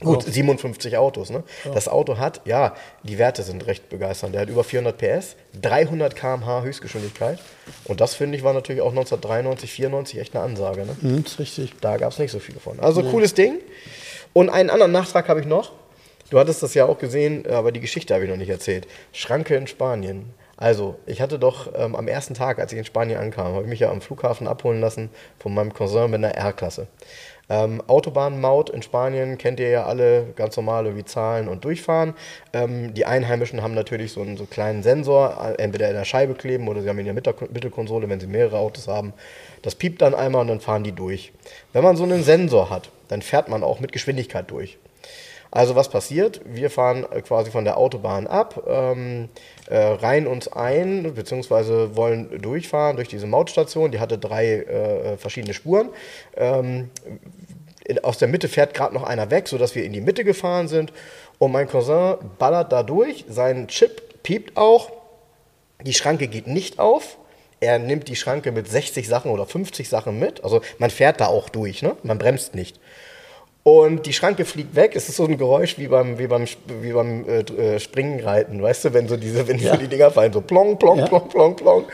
Gut, 57 Autos. Ne? Das Auto hat, ja, die Werte sind recht begeisternd. Der hat über 400 PS, 300 km/h Höchstgeschwindigkeit. Und das, finde ich, war natürlich auch 1993, 94 echt eine Ansage. Ne? Hm, ist richtig. Da gab es nicht so viele von. Also cooles Ding. Und einen anderen Nachtrag habe ich noch. Du hattest das ja auch gesehen, aber die Geschichte habe ich noch nicht erzählt. Schranke in Spanien. Also, ich hatte doch ähm, am ersten Tag, als ich in Spanien ankam, habe ich mich ja am Flughafen abholen lassen von meinem Cousin mit einer R-Klasse. Ähm, Autobahnmaut in Spanien kennt ihr ja alle, ganz normal irgendwie Zahlen und durchfahren. Ähm, die Einheimischen haben natürlich so einen, so einen kleinen Sensor, äh, entweder in der Scheibe kleben oder sie haben ihn in der Mitte- Mittelkonsole, wenn sie mehrere Autos haben. Das piept dann einmal und dann fahren die durch. Wenn man so einen Sensor hat, dann fährt man auch mit Geschwindigkeit durch. Also was passiert? Wir fahren äh, quasi von der Autobahn ab, ähm, äh, reihen uns ein, beziehungsweise wollen durchfahren durch diese Mautstation. Die hatte drei äh, verschiedene Spuren. Ähm, in, aus der Mitte fährt gerade noch einer weg, sodass wir in die Mitte gefahren sind. Und mein Cousin ballert da durch, sein Chip piept auch, die Schranke geht nicht auf. Er nimmt die Schranke mit 60 Sachen oder 50 Sachen mit. Also man fährt da auch durch, ne? man bremst nicht. Und die Schranke fliegt weg. Es ist so ein Geräusch wie beim, wie beim, wie beim äh, äh, Springenreiten, weißt du, wenn so diese, wenn Ja. so die Dinger fallen, so plong, plong, Ja. plong, plong, plong.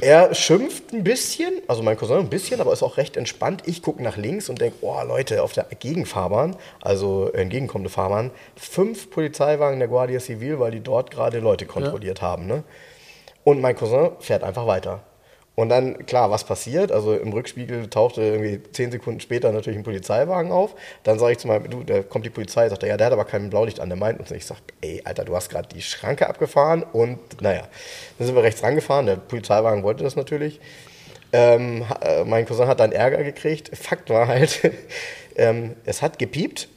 Er schimpft ein bisschen, also mein Cousin ein bisschen, aber ist auch recht entspannt. Ich gucke nach links und denke, oh Leute, auf der Gegenfahrbahn, also entgegenkommende Fahrbahn, fünf Polizeiwagen der Guardia Civil, weil die dort gerade Leute kontrolliert haben. Ne? Und mein Cousin fährt einfach weiter. Und dann, klar, was passiert? Also im Rückspiegel tauchte irgendwie zehn Sekunden später natürlich ein Polizeiwagen auf. Dann sage ich zu meinem, du, da kommt die Polizei, sagt er, ja, der hat aber kein Blaulicht an, der meint uns. Und ich sage, ey, Alter, du hast gerade die Schranke abgefahren und naja, dann sind wir rechts rangefahren. Der Polizeiwagen wollte das natürlich. Ähm, äh, mein Cousin hat dann Ärger gekriegt. Fakt war halt, *laughs* ähm, es hat gepiept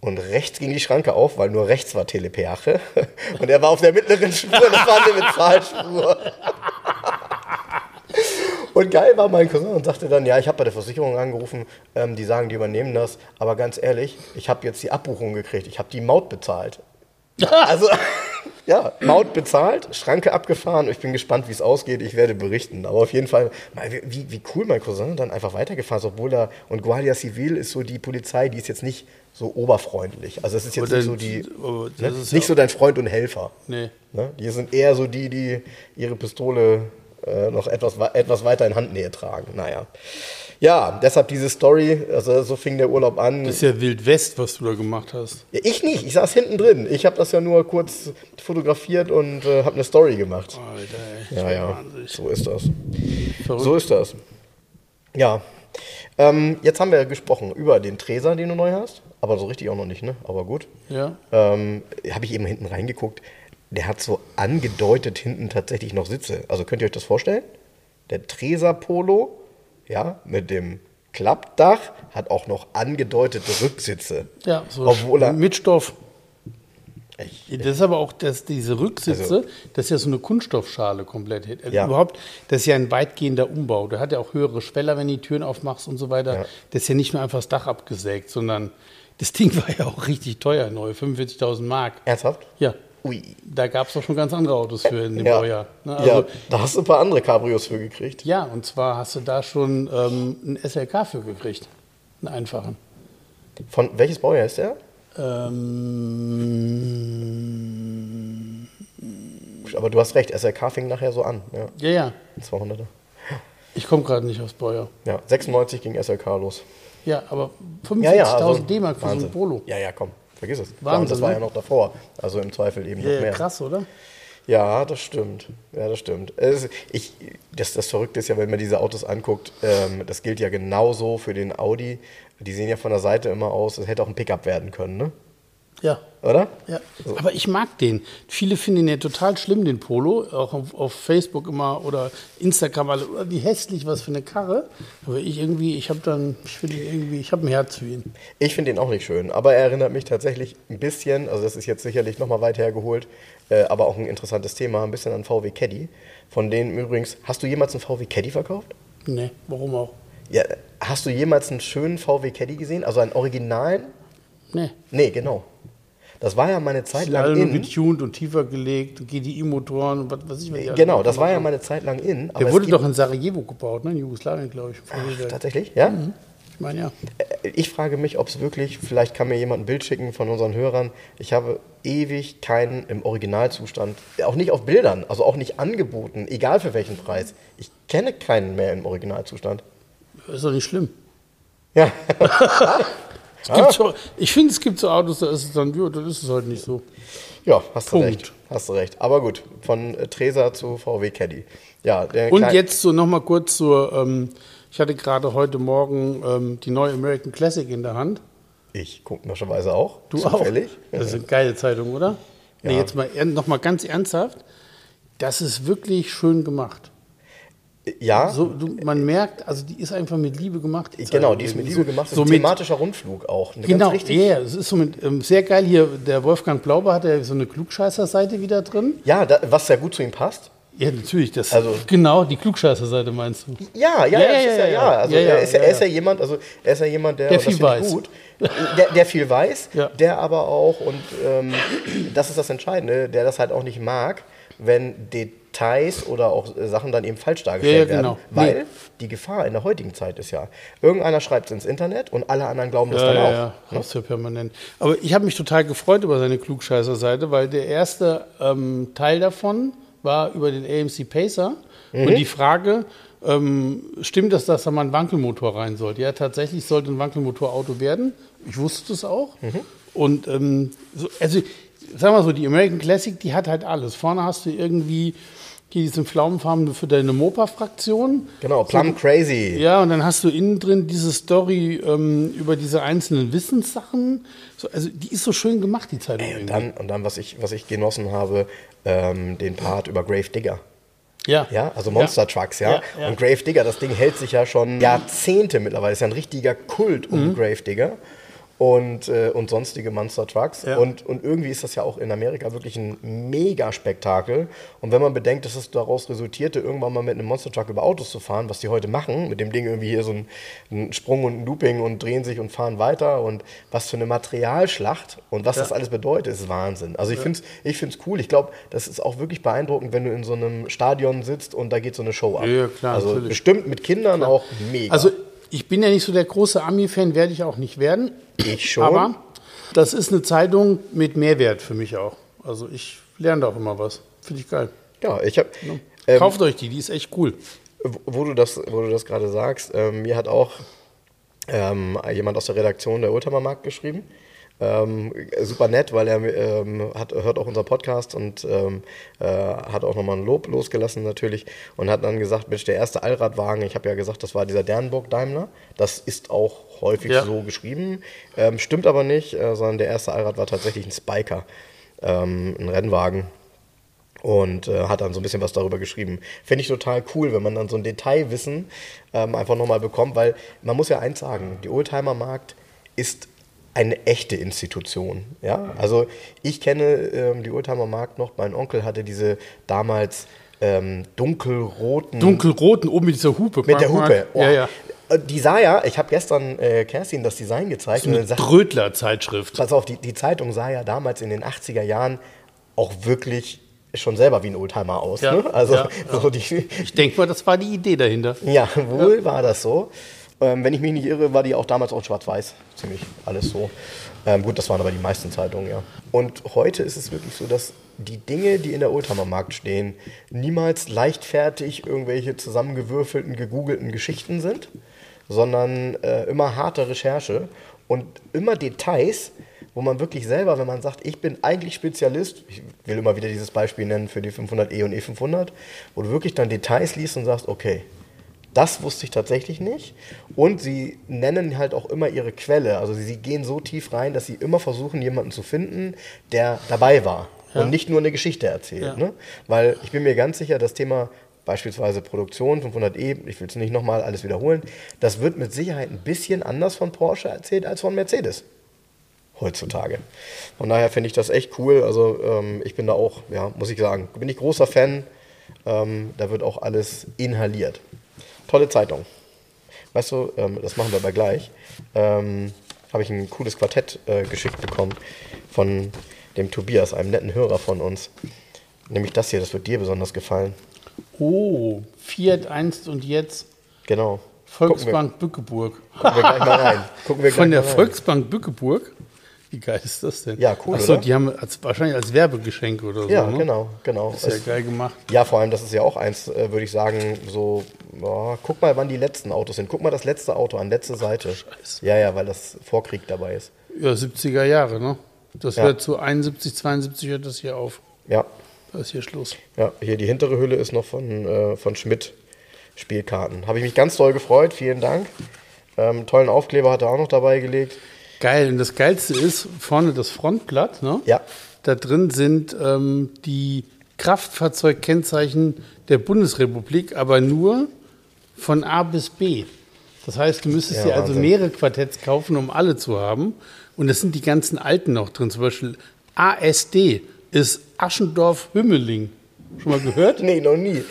und rechts ging die Schranke auf, weil nur rechts war Telepeache. *laughs* Und er war auf der mittleren Spur, das war eine Bezahlspur. *laughs* Und geil war mein Cousin und sagte dann, ja, ich habe bei der Versicherung angerufen, ähm, die sagen, die übernehmen das, aber ganz ehrlich, ich habe jetzt die Abbuchung gekriegt, ich habe die Maut bezahlt. *laughs* Also, *laughs* ja, Maut bezahlt, Schranke abgefahren. Ich bin gespannt, wie es ausgeht. Ich werde berichten. Aber auf jeden Fall, wie, wie cool mein Cousin dann einfach weitergefahren ist, obwohl da, und Guardia Civil ist so die Polizei, die ist jetzt nicht so oberfreundlich. Also, es ist jetzt Aber nicht so dann- die, aber ne? nicht ja- so dein Freund und Helfer. Nee. Ne? Die sind eher so die, die ihre Pistole äh, noch etwas, wa- etwas weiter in Handnähe tragen. Naja. Ja, deshalb diese Story, also so fing der Urlaub an. Das ist ja Wild West, was du da gemacht hast. Ja, ich nicht, ich saß hinten drin. Ich habe das ja nur kurz fotografiert und äh, habe eine Story gemacht. Alter, ey, Ja, ja, wahnsinnig. so ist das. Verrückt. So ist das. Ja. Ähm, jetzt haben wir gesprochen über den Treser, den du neu hast. Aber so richtig auch noch nicht, ne? Aber gut. Ja. Ähm, habe ich eben hinten reingeguckt. Der hat so angedeutet hinten tatsächlich noch Sitze. Also könnt ihr euch das vorstellen? Der Treser Polo, ja, mit dem Klappdach, hat auch noch angedeutete Rücksitze. Ja, so Obwohl er- mit Stoff. Ich, Das ist aber auch, dass diese Rücksitze, Also- das ist ja so eine Kunststoffschale komplett. Also Ja. Überhaupt, das ist ja ein weitgehender Umbau. Der hat ja auch höhere Schweller, wenn du die Türen aufmachst und so weiter. Ja. Das ist ja nicht nur einfach das Dach abgesägt, sondern das Ding *laughs* war ja auch richtig teuer neu, 45.000 Mark. ernsthaft? Ja, Ui. da gab es doch schon ganz andere Autos für in dem Ja. Baujahr. Ne? ja, Also, da hast du ein paar andere Cabrios für gekriegt. ja, und zwar hast du da schon ähm, einen SLK für gekriegt. Einen einfachen. Von welches Baujahr ist der? Ähm, Aber du hast recht, SLK fing nachher so an. Ja, ja, ja. 200er. Ich komme gerade nicht aufs Baujahr. Ja, 96 ging SLK los. Ja, aber Ja, ja, 45.000 also, D-Mark für so Wahnsinn. ein Polo. Ja, ja, komm, vergiss es. Wahnsinn, das war ne? ja noch davor. Also im Zweifel eben noch Ja, mehr. krass, oder? Ja, das stimmt. Ja, das stimmt. Es, ich, das, das Verrückte ist ja, wenn man diese Autos anguckt, ähm, das gilt ja genauso für den Audi. Die sehen ja von der Seite immer aus, das hätte auch ein Pickup werden können, ne? Ja. Oder? ja. Aber ich mag den. Viele finden den ja total schlimm, den Polo. Auch auf, auf Facebook immer oder Instagram, alle, "Oh, wie hässlich, was für eine Karre. Aber ich irgendwie, ich habe dann, ich finde irgendwie, ich habe ein Herz für ihn. Ich finde ihn auch nicht schön, aber er erinnert mich tatsächlich ein bisschen, also das ist jetzt sicherlich nochmal weit hergeholt, äh, aber auch ein interessantes Thema, ein bisschen an VW Caddy. Von denen übrigens, hast du jemals einen VW Caddy verkauft? Nee, warum auch? Ja, hast du jemals einen schönen VW Caddy gesehen? Also einen originalen? Nee. Nee, genau. Das war ja meine Zeit lang in. getuned und tiefer gelegt, und GDI-Motoren und was weiß ich, was alle Genau, das war ja meine Zeit lang in. Der wurde doch in Sarajevo gebaut, ne? in Jugoslawien, glaube ich. Ach, tatsächlich? Ja? Ich meine, ja. Äh, Ich frage mich, ob es wirklich, vielleicht kann mir jemand ein Bild schicken von unseren Hörern. Ich habe ewig keinen im Originalzustand, auch nicht auf Bildern, also auch nicht angeboten, egal für welchen Preis. Ich kenne keinen mehr im Originalzustand. Ist doch nicht schlimm. Ja, *laughs* So, ich finde, es gibt so Autos, da ist es dann, ja, dann ist es halt nicht so. ja hast du Punkt. recht. Hast du recht. Aber gut, von äh, Tresa zu VW Caddy. Ja, Und jetzt so nochmal kurz zur, ähm, ich hatte gerade heute Morgen ähm, die neue American Classic in der Hand. Ich komischerweise auch. Du zufällig. auch. Das ist eine geile Zeitung, oder? Nee, Ja. jetzt mal nochmal ganz ernsthaft. Das ist wirklich schön gemacht. Ja, So, du, man merkt, also die ist einfach mit Liebe gemacht. die genau, die ist mit irgendwie. Liebe gemacht. So ein mit, thematischer Rundflug auch. Eine genau, ja, yeah, es ist so mit, ähm, sehr geil hier. Der Wolfgang Blauber hat ja so eine Klugscheißer-Seite wieder drin. Ja, da, was sehr gut zu ihm passt. Ja, natürlich. Das, Also- genau, die Klugscheißer-Seite meinst du? Ja, ja, Ja, ja. Also er, ist ja, er ist jemand, also er ist ja jemand, der, Der viel weiß. gut, *laughs* der, der viel weiß, der aber auch, und ähm, das ist das Entscheidende, der das halt auch nicht mag, wenn Details oder auch äh, Sachen dann eben falsch dargestellt Ja, ja, genau. werden. Weil Nee. die Gefahr in der heutigen Zeit ist ja, irgendeiner schreibt es ins Internet und alle anderen glauben das Ja, dann ja, auch. ja, hast du ja permanent. Aber ich habe mich total gefreut über seine Klugscheißer-Seite, weil der erste ähm, Teil davon war über den AMC Pacer und die Frage, ähm, stimmt das, dass da mal ein Wankelmotor rein sollte? Ja, tatsächlich sollte ein Wankelmotorauto werden. Ich wusste das auch. Und ähm, so, also, sagen wir mal so, die American Classic, die hat halt alles. Vorne hast du irgendwie hier diesen Pflaumenfarben für deine Mopa-Fraktion. Genau, Plum Crazy. Ja, und dann hast du innen drin diese Story ähm, über diese einzelnen Wissenssachen. So, also die ist so schön gemacht, die Zeitung. Ey, und, dann, und dann, was ich, was ich genossen habe, ähm, den Part über Grave Digger. ja. Ja, also Monster Trucks, ja. Ja, ja. Und Grave Digger, das Ding hält sich ja schon Jahrzehnte mittlerweile. Ist ja ein richtiger Kult Mhm. um Grave Digger und, äh, und sonstige Monster Trucks. Ja. Und, und irgendwie ist das ja auch in Amerika wirklich ein Mega-Spektakel. Und wenn man bedenkt, dass es daraus resultierte, irgendwann mal mit einem Monster Truck über Autos zu fahren, was die heute machen, mit dem Ding irgendwie hier so ein, ein Sprung und ein Looping und drehen sich und fahren weiter und was für eine Materialschlacht und was das alles bedeutet, ist Wahnsinn. Also ich finde es ich find's cool. Ich glaube, das ist auch wirklich beeindruckend, wenn du in so einem Stadion sitzt und da geht so eine Show ab. Ja, klar, Also natürlich. bestimmt mit Kindern auch mega. Also ich bin ja nicht so der große Ami-Fan, werde ich auch nicht werden. ich schon. Aber das ist eine Zeitung mit Mehrwert für mich auch. Also ich lerne da auch immer was. Finde ich geil. ja, ich habe. Ähm, Kauft euch die, die ist echt cool. wo- du das, wo du das gerade sagst, ähm, mir hat auch ähm, jemand aus der Redaktion der Oldtimer Markt geschrieben. Ähm, super nett, weil er ähm, hat, hört auch unser Podcast und ähm, äh, hat auch nochmal ein Lob losgelassen natürlich und hat dann gesagt, Mensch, der erste Allradwagen, ich habe ja gesagt, das war dieser Dernburg Daimler, das ist auch häufig Ja. so geschrieben, ähm, stimmt aber nicht, äh, sondern der erste Allrad war tatsächlich ein Spiker, ähm, ein Rennwagen und äh, hat dann so ein bisschen was darüber geschrieben. Finde ich total cool, wenn man dann so ein Detailwissen ähm, einfach nochmal bekommt, weil man muss ja eins sagen, die Oldtimer-Markt ist eine echte Institution. Ja? Also ich kenne ähm, die Oldtimer-Markt noch, mein Onkel hatte diese damals ähm, dunkelroten... Dunkelroten oben mit dieser Hupe. mit der Hupe. Oh. Ja, ja. Äh, Die sah ja, ich habe gestern äh, Kerstin das Design gezeigt und Eine dann sagt, Drödler-Zeitschrift. Pass auf, die, die Zeitung sah ja damals in den 80er Jahren auch wirklich schon selber wie ein Oldtimer aus. Ja, ne? Also ja, So die, Ich denke mal, das war die Idee dahinter. ja, wohl war das so. Ähm, wenn ich mich nicht irre, war die auch damals auch schwarz-weiß. Ziemlich alles so. Ähm, gut, das waren aber die meisten Zeitungen, ja. Und heute ist es wirklich so, dass die Dinge, die in der Oldtimer-Markt stehen, niemals leichtfertig irgendwelche zusammengewürfelten, gegoogelten Geschichten sind, sondern äh, immer harte Recherche und immer Details, wo man wirklich selber, wenn man sagt, ich bin eigentlich Spezialist, ich will immer wieder dieses Beispiel nennen für die 500e und E500, wo du wirklich dann Details liest und sagst, okay, das wusste ich tatsächlich nicht. Und sie nennen halt auch immer ihre Quelle. Also sie gehen so tief rein, dass sie immer versuchen, jemanden zu finden, der dabei war und nicht nur eine Geschichte erzählt. Ja. Ne? Weil ich bin mir ganz sicher, das Thema beispielsweise Produktion 500e, ich will es nicht nochmal alles wiederholen, das wird mit Sicherheit ein bisschen anders von Porsche erzählt als von Mercedes heutzutage. Von daher finde ich das echt cool. Also ähm, ich bin da auch, ja, muss ich sagen, bin ich großer Fan. Ähm, da wird auch alles inhaliert. Tolle Zeitung. Weißt du, ähm, das machen wir aber gleich. Ähm, Habe ich ein cooles Quartett äh, geschickt bekommen von dem Tobias, einem netten Hörer von uns. Nämlich das hier, das wird dir besonders gefallen. Oh, Fiat einst und jetzt. Genau. Volksbank Bückeburg. Gucken wir, gucken wir gleich mal rein. *laughs* Gucken wir Von der. Volksbank Bückeburg. *laughs* Wie geil ist das denn? Ja, cool, Achso, die haben als, wahrscheinlich als Werbegeschenk oder so. Ja, ne? genau, genau. Ist ja Es- geil gemacht. Ja, vor allem, das ist ja auch eins, äh, würde ich sagen, so, boah, guck mal, wann die letzten Autos sind. Guck mal das letzte Auto an, letzte Seite. Scheiße. Ja, ja, weil das Vorkrieg dabei ist. Ja, 70er Jahre, ne? Das Ja. wird zu 71, 72 hört das hier auf. Ja, Da ist hier Schluss. ja, hier die hintere Hülle ist noch von, äh, von Schmidt Spielkarten. Habe ich mich ganz doll gefreut, vielen Dank. Ähm, tollen Aufkleber hat er auch noch dabei gelegt. Geil. Und das Geilste ist vorne das Frontblatt, ne? Ja, Da drin sind ähm, die Kraftfahrzeugkennzeichen der Bundesrepublik, aber nur von A bis B. Das heißt, du müsstest Ja, dir also Wahnsinn. mehrere Quartetts kaufen, um alle zu haben. Und das sind die ganzen alten noch drin. Zum Beispiel ASD ist Aschendorf-Hümmeling. Schon mal gehört? *laughs* nee, noch nie.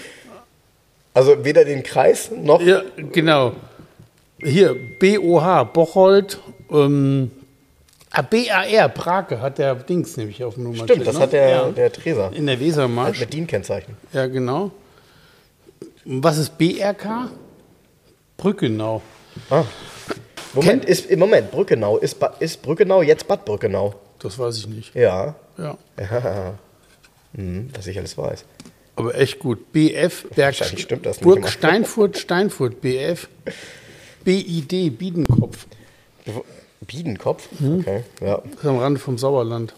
Also weder den Kreis noch. Ja, genau. Hier, BOH, Bocholt, ähm, ah, BAR, Brake hat der Dings nämlich auf dem Nummernschild. Stimmt, das ne? hat der, Ja. der Treser. In der Wesermarsch. Mit DIN-Kennzeichen. Ja, genau. Und Was ist BRK? Brückenau. Ah. Moment, ist, im Moment, Brückenau. Ist, Ba- ist Brückenau jetzt Bad Brückenau? Das weiß ich nicht. Ja. Ja. ja. *laughs* Hm, was ich alles weiß. Aber echt gut. BF, Berg, Wahrscheinlich stimmt das nicht Burg immer. Steinfurt, Steinfurt, BF, BID, Biedenkopf. Biedenkopf? Mhm. Okay, ja. Das ist am Rande vom Sauerland.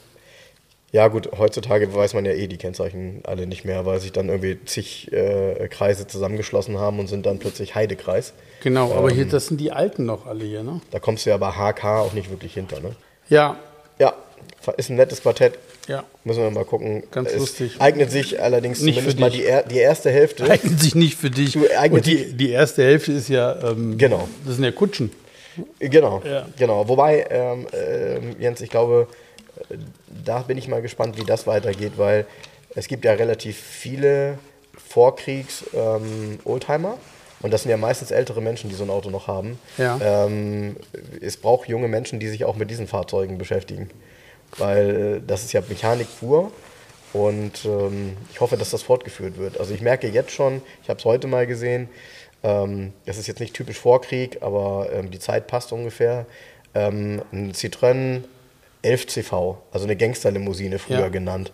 Ja, gut, heutzutage weiß man ja eh die Kennzeichen alle nicht mehr, weil sich dann irgendwie zig äh, Kreise zusammengeschlossen haben und sind dann plötzlich Heidekreis. Genau, aber hier, das sind die alten noch alle hier, ne? Da kommst du ja bei HK auch nicht wirklich hinter, ne? Ja, Ja, ist ein nettes Quartett. ja. Müssen wir mal gucken. Ganz es lustig. Eignet sich allerdings Nicht zumindest mal die, er, die erste Hälfte. *laughs* Eignet sich nicht für dich. Du, eignet Und die, die erste Hälfte ist ja, ähm, Genau. das sind ja Kutschen. Genau, Ja. genau. Wobei, ähm, ähm, Jens, ich glaube, äh, da bin ich mal gespannt, wie das weitergeht, weil es gibt ja relativ viele Vorkriegs-Oldtimer. und das sind ja meistens ältere Menschen, die so ein Auto noch haben. Ja. Ähm, es braucht junge Menschen, die sich auch mit diesen Fahrzeugen beschäftigen. Weil äh, das ist ja Mechanik pur. Und ähm, ich hoffe, dass das fortgeführt wird. Also ich merke jetzt schon, ich habe es heute mal gesehen, ähm, das ist jetzt nicht typisch Vorkrieg, aber ähm, die Zeit passt ungefähr. Ähm, ein Citroën 11CV, also eine Gangsterlimousine früher Ja. genannt.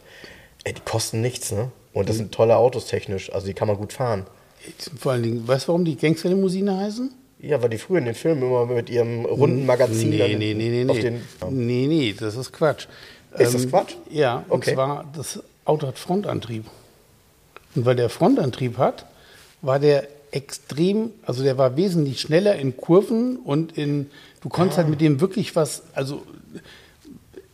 Ey, die kosten nichts, ne? Und das sind tolle Autos technisch, also die kann man gut fahren. Vor allen Dingen, weißt du, warum die Gangsterlimousine heißen? Ja, weil die früher in den Filmen immer mit ihrem runden Magazin Nee, dann nee, nee, nee, auf nee. den. Nee, nee, das ist Quatsch. Ist das Quatsch? Ja, und Okay. zwar, das Auto hat Frontantrieb. Und weil der Frontantrieb hat, war der extrem, also der war wesentlich schneller in Kurven und in, du konntest Ah. halt mit dem wirklich was, also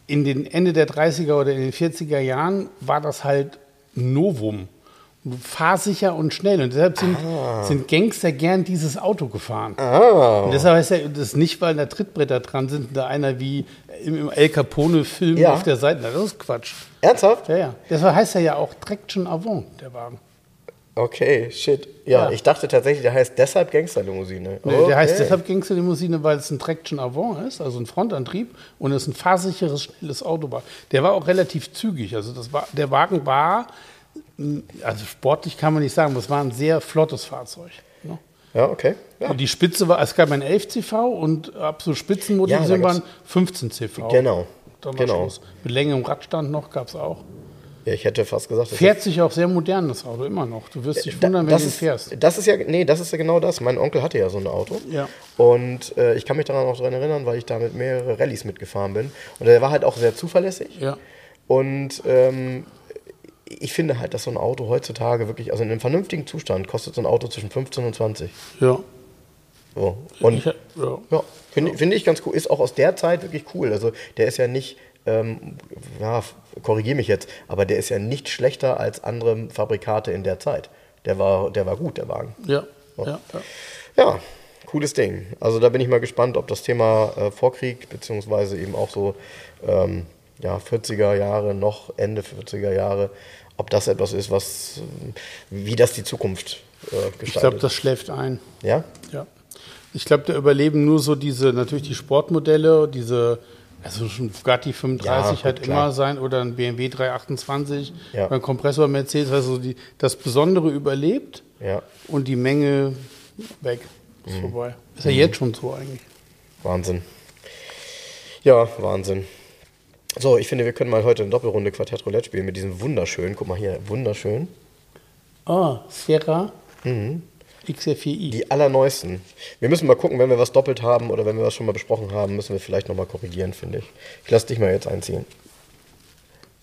in den Ende der 30er oder in den 40er Jahren war das halt ein Novum. Fahrsicher und schnell. Und deshalb sind, sind Gangster gern dieses Auto gefahren. Ah, Und deshalb heißt ja das nicht, weil da Trittbretter dran sind und da einer wie im, El Capone-Film Ja. auf der Seite. Das ist Quatsch. ernsthaft? Ja, ja. Deshalb heißt er ja auch Traction Avant, der Wagen. Okay, shit. Ja, Ja. ich dachte tatsächlich, der heißt deshalb Gangsterlimousine. Nee, Der heißt Okay. deshalb Gangsterlimousine, weil es ein Traction Avant ist, also ein Frontantrieb und es ein fahrsicheres, schnelles Auto war. Der war auch relativ zügig. Also das war, der Wagen war, mh, also sportlich kann man nicht sagen, aber es war ein sehr flottes Fahrzeug. Ne? Ja, okay. Ja. Und die Spitze war, es gab ein 11 CV und ab so Spitzenmotorisierung Ja, waren 15 CV. Genau. Dann war Genau. Schluss. Mit längerem Radstand noch gab es auch. Ja, ich hätte fast gesagt, Fährt sich auch sehr modern, das Auto, immer noch. Du wirst dich Da- wundern, wenn das du ist, fährst. Das ist ja, nee, das ist ja genau das. Mein Onkel hatte ja so ein Auto. Ja. Und äh, ich kann mich daran auch daran erinnern, weil ich damit mehrere Rallyes mitgefahren bin. Und der war halt auch sehr zuverlässig. Ja. Und ähm, ich finde halt, dass so ein Auto heutzutage wirklich, also in einem vernünftigen Zustand, kostet so ein Auto zwischen 15 und 20. Ja. So. Und Ich, ja. ja, finde finde ich ganz cool. Ist auch aus der Zeit wirklich cool. Also der ist ja nicht, ähm, ja, korrigiere mich jetzt, aber der ist ja nicht schlechter als andere Fabrikate in der Zeit. Der war, der war gut, der Wagen. Ja. Ja. ja. Ja, cooles Ding. Also da bin ich mal gespannt, ob das Thema äh, Vorkrieg, beziehungsweise eben auch so ähm, ja, 40er Jahre, noch Ende 40er Jahre, ob das etwas ist, was, äh, wie das die Zukunft äh, gestaltet. Ich glaube, das schläft ein. ja? Ja. Ich glaube, da überleben nur so diese, natürlich die Sportmodelle, diese, also schon Bugatti 35 Ja, gut, klar. immer sein oder ein BMW 328, Ja. ein Kompressor Mercedes, also die, das Besondere überlebt Ja, und die Menge weg. Ist Mhm. vorbei. Ist ja jetzt schon so eigentlich. Wahnsinn. Ja, Wahnsinn. So, ich finde, wir können mal heute eine Doppelrunde Quartett Roulette spielen mit diesem wunderschönen, guck mal hier, wunderschön. Ah, Sierra XR4i. Die allerneuesten. Wir müssen mal gucken, wenn wir was doppelt haben oder wenn wir was schon mal besprochen haben, müssen wir vielleicht nochmal korrigieren, finde ich. Ich lasse dich mal jetzt einziehen.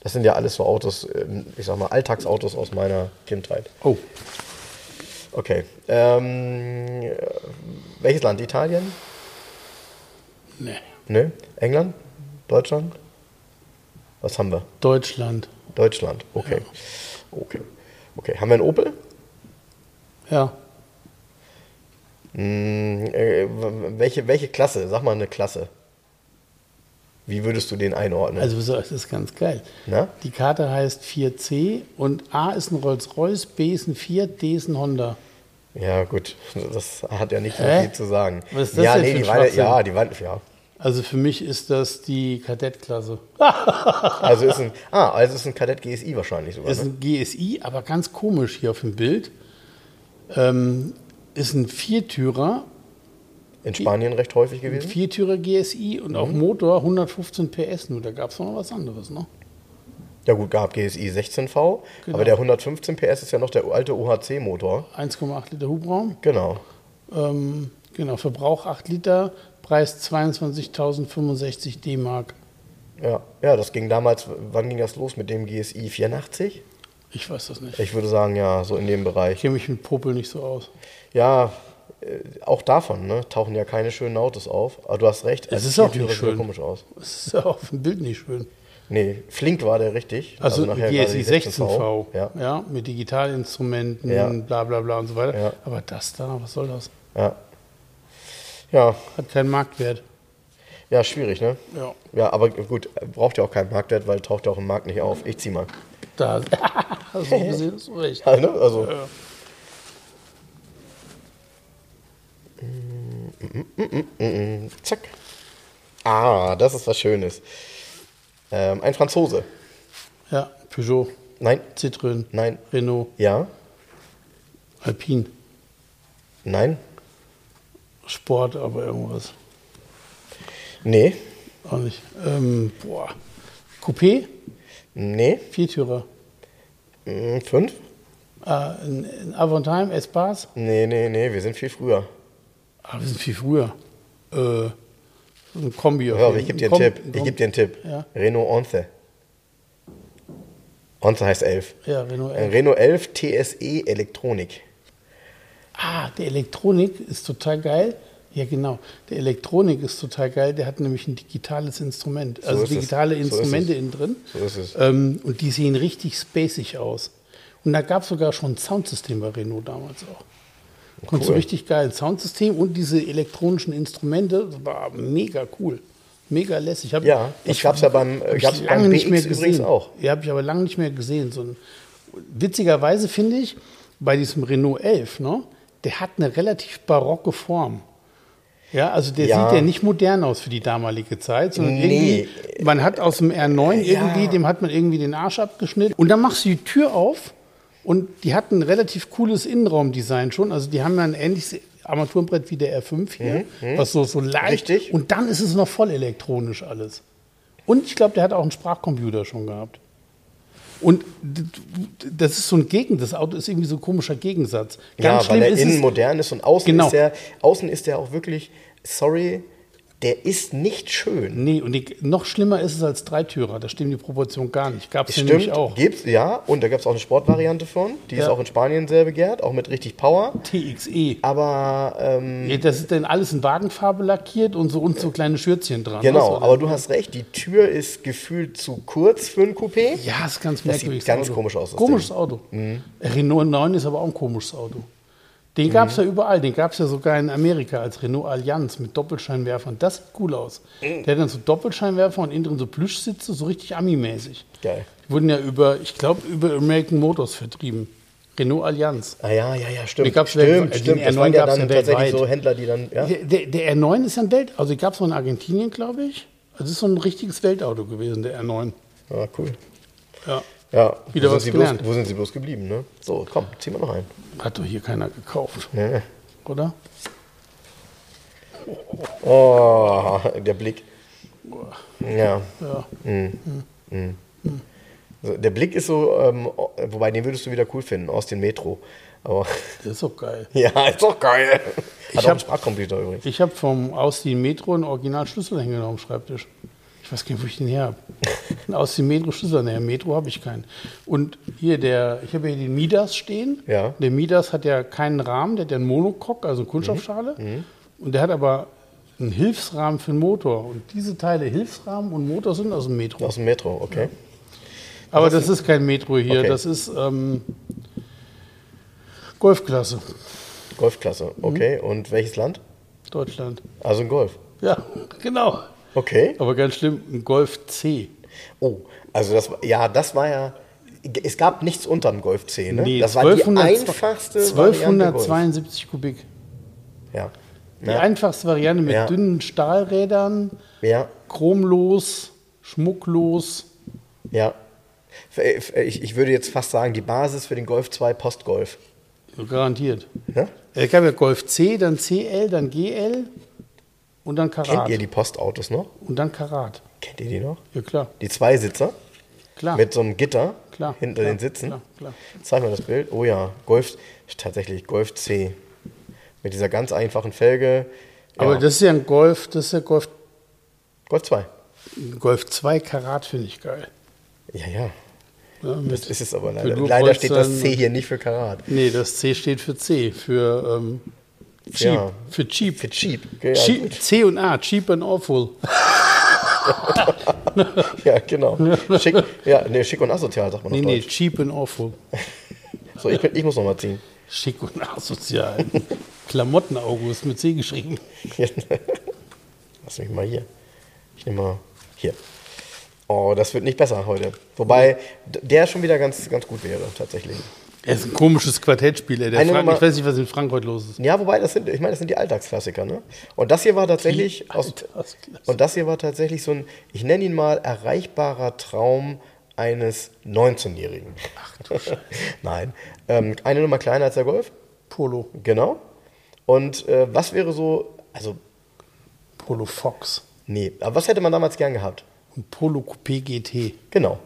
Das sind ja alles so Autos, ähm, ich sag mal, Alltagsautos aus meiner Kindheit. Oh, Okay. Ähm, äh, welches Land? Italien? ne. Ne? England? Deutschland? Was haben wir? Deutschland. Deutschland. Okay. Okay. Okay. Haben wir einen Opel? Ja. Hm, äh, w- welche, welche Klasse? Sag mal eine Klasse. Wie würdest du den einordnen? Also so, das ist ganz geil. Na? Die Karte heißt 4C und A ist ein Rolls-Royce, B ist ein Fiat, D ist ein Honda. ja, gut. Das hat ja nicht so viel zu sagen. Was ist das ja, nee, die Schwachsinn? ja, die waren, ja. Also für mich ist das die Kadettklasse. *laughs* Also ist ein, ah, also ist ein Kadett GSI wahrscheinlich sogar. Ist Ne? ein GSI, aber ganz komisch hier auf dem Bild. Ähm, ist ein Viertürer, In Spanien recht häufig ein gewesen. Viertürer GSI und Mhm. auch Motor 115 PS nur. Da gab es noch was anderes, ne? Ja gut, gab GSI 16V, Genau. aber der 115 PS ist ja noch der alte UHC-Motor. 1,8 Liter Hubraum. Genau. Ähm, genau, Verbrauch 8 Liter, Preis 22.065 D-Mark. Ja, ja, das ging damals, wann ging das los mit dem GSI 84? Ich weiß das nicht. Ich würde sagen, ja, so in dem Ich Bereich. kenne mich mit Popel nicht so aus. Ja, äh, auch davon, ne, tauchen ja keine schönen Autos auf. Aber du hast recht, Es als ist auch nicht schön. komisch aus. Das ist ja auf dem Bild nicht schön. Nee, flink war der richtig. Also, nachher GSI gerade die 16V, Ja, ja. mit Digitalinstrumenten, Ja. bla bla bla und so weiter. Ja. Aber das da, was soll das? ja. Ja, Hat keinen Marktwert. ja, schwierig, ne? Ja. Ja, aber gut, braucht ja auch keinen Marktwert, weil taucht ja auch im Markt nicht auf. Ich zieh mal. Da, *laughs* so *laughs* gesehen du recht. Ja, ne? Also, Ja. zack. Ah, das ist was Schönes. Ähm, ein Franzose. Ja, Peugeot, Nein, Citroën, nein, Renault, ja, Alpine, nein, Sport, aber irgendwas. nee, Auch nicht. Ähm, boah. Coupé, nee, Viertürer. mm, fünf? Äh, ein, Avantime, Espace. Nee, nee, nee, wir sind viel früher. Ah, wir sind viel früher. Äh, ein Kombi. Hör, ich gebe dir ein einen Kom- Tipp. Ich gebe dir einen Tipp. Ja. Renault Onze. Onze heißt 11. Ja, Renault Ein 11. Renault 11 TSE Elektronik. Ah, der Elektronik ist total geil. Ja, genau. Der Elektronik ist total geil. Der hat nämlich ein digitales Instrument. Also es. digitale So ist Instrumente es. innen drin. So ist es. Ähm, und die sehen richtig spacig aus. Und da gab es sogar schon ein Soundsystem bei Renault damals auch. Konntest Cool. du richtig geil. Soundsystem und diese elektronischen Instrumente. Das war mega cool. Mega lässig. Hab, Ja, das gab's ja beim- ich gab's lange beim nicht mehr gesehen. auch. Ja, habe ich aber lange nicht mehr gesehen. So ein, witzigerweise finde ich, bei diesem Renault 11, ne, der hat eine relativ barocke Form. Ja, also der Ja. sieht ja nicht modern aus für die damalige Zeit, sondern Nee. irgendwie, man hat aus dem R9 irgendwie, dem hat man irgendwie den Arsch abgeschnitten. Und dann machst du die Tür auf und die hat ein relativ cooles Innenraumdesign schon. Also die haben ja ein ähnliches Armaturenbrett wie der R5 hier, was so, so leicht. Mhm, Richtig. Und dann ist es noch voll elektronisch alles. Und ich glaube, der hat auch einen Sprachcomputer schon gehabt. Und das ist so ein Gegen, das Auto ist irgendwie so ein komischer Gegensatz. ja, weil er innen modern ist und außen Genau. ist er, außen ist er auch wirklich, sorry, der ist nicht schön. Nee, und die, noch schlimmer ist es als Dreitürer. Da stimmen die Proportionen gar nicht. Gab es nämlich auch. gibt's, ja, und da gab es auch eine Sportvariante von, die ist Ja. auch in Spanien sehr begehrt, auch mit richtig Power. TXE. Aber ähm, Ja, das ist dann alles in Wagenfarbe lackiert und so, und so kleine Schürzchen dran. genau, aber du hast recht, die Tür ist gefühlt zu kurz für ein Coupé. Ja, ist ganz Das merkwürdig. sieht ganz komisch aus, das Komisches Ding. Auto. Renault 9 ist aber auch ein komisches Auto. Den gab es ja überall. Den gab es ja sogar in Amerika als Renault Allianz mit Doppelscheinwerfern. Das sieht cool aus. Der hat dann so Doppelscheinwerfer und innen drin so Plüschsitze, so richtig Ami-mäßig. Geil. Die wurden ja über, ich glaube, über American Motors vertrieben. Renault Allianz. Ah ja, ja, ja, stimmt. Gab's stimmt. Den stimmt. Das R9 waren ja dann tatsächlich weltweit. so Händler, die dann, ja. Der, der, der R9 ist ja ein Welt, also gab es noch in Argentinien, glaube ich. Also es ist so ein richtiges Weltauto gewesen, der R9. Ah, cool. Ja. Ja, Wieder wo, was sind sie bloß, gelernt. wo sind sie bloß geblieben, ne? So, komm, zieh mal noch ein. Hat doch hier keiner gekauft, Nee. oder? Oh, der Blick. Ja. Ja. So, der Blick ist so, ähm, wobei den würdest du wieder cool finden, aus dem Metro. Aber Das ist doch geil. *laughs* ja, ist doch geil. Hat Ich auch einen hab- Sprachcomputer übrigens. Ich habe vom Austin Metro einen Original-Schlüsselhänger am Schreibtisch. Ich weiß gar nicht, wo ich den her habe. Einen Austin Metro Schlüsselhänger. Metro habe ich keinen. Und hier der, ich habe hier den Midas stehen. Ja. Der Midas hat ja keinen Rahmen, der hat ja einen Monocoque, also eine Kunststoffschale. Mhm. Und der hat aber einen Hilfsrahmen für den Motor. Und diese Teile, Hilfsrahmen und Motor, sind aus dem Metro. Aus dem Metro, okay. Aber das ist kein Metro hier, Okay. das ist ähm, Golfklasse, Golfklasse, okay. Und welches Land? Deutschland. Also ein Golf. Ja, *laughs* genau. Okay. Aber ganz schlimm, ein Golf C. Oh, also das war, ja, das war ja, es gab nichts unter dem Golf C, ne? Nee, das war die 1200 einfachste Variante Golf. 1272 Kubik. Ja. Die Ja. einfachste Variante mit Ja. dünnen Stahlrädern, ja, chromlos, schmucklos. ja. Ich, ich würde jetzt fast sagen, die Basis für den Golf 2 Postgolf. Garantiert. Ja? Es gab ja Golf C, dann CL, dann GL und dann Kennt Karat. ihr die Postautos noch? Und dann Karat. Kennt ihr die noch? Ja, klar. Die Zweisitzer Klar. mit so einem Gitter Klar, hinter klar, den Sitzen. klar, klar. Zeig mal das Bild. Oh ja, Golf, tatsächlich Golf C. Mit dieser ganz einfachen Felge. Ja, Aber das ist ja ein Golf, das ist ja Golf. Golf 2. Golf 2 Karat finde ich geil. Ja, ja. Ja, Das ist es aber leider. Leider steht das C hier nicht für Karat. Nee, das C steht für C, für ähm, cheap. Ja. Für cheap. Für cheap. Ja, cheap. C und A, cheap and awful. *laughs* ja, genau. Schick, ja, nee, schick und asozial sagt man Nee, nee, Deutsch. cheap and awful. So, ich, ich muss noch mal ziehen. Schick und asozial. Klamotten-August mit C geschrieben. *laughs* Lass mich mal hier. Ich nehme mal hier. Oh, das wird nicht besser heute. Wobei der schon wieder ganz, ganz gut wäre, tatsächlich. Er ist ein komisches Quartettspiel, ey. Der Eine Frank, Nummer- ich weiß nicht, was in Frankreich los ist. Ja, wobei, das sind, ich meine, das sind die Alltagsklassiker, ne? Und das hier war tatsächlich aus, und das hier war tatsächlich so ein, ich nenne ihn mal erreichbarer Traum eines 19-Jährigen. Ach du Scheiße. *laughs* Nein. Ähm, eine Nummer kleiner als der Golf, Polo. genau. Und äh, was wäre so, also, Polo Fox. nee, aber was hätte man damals gern gehabt? Und Polo Coupé GT. Genau.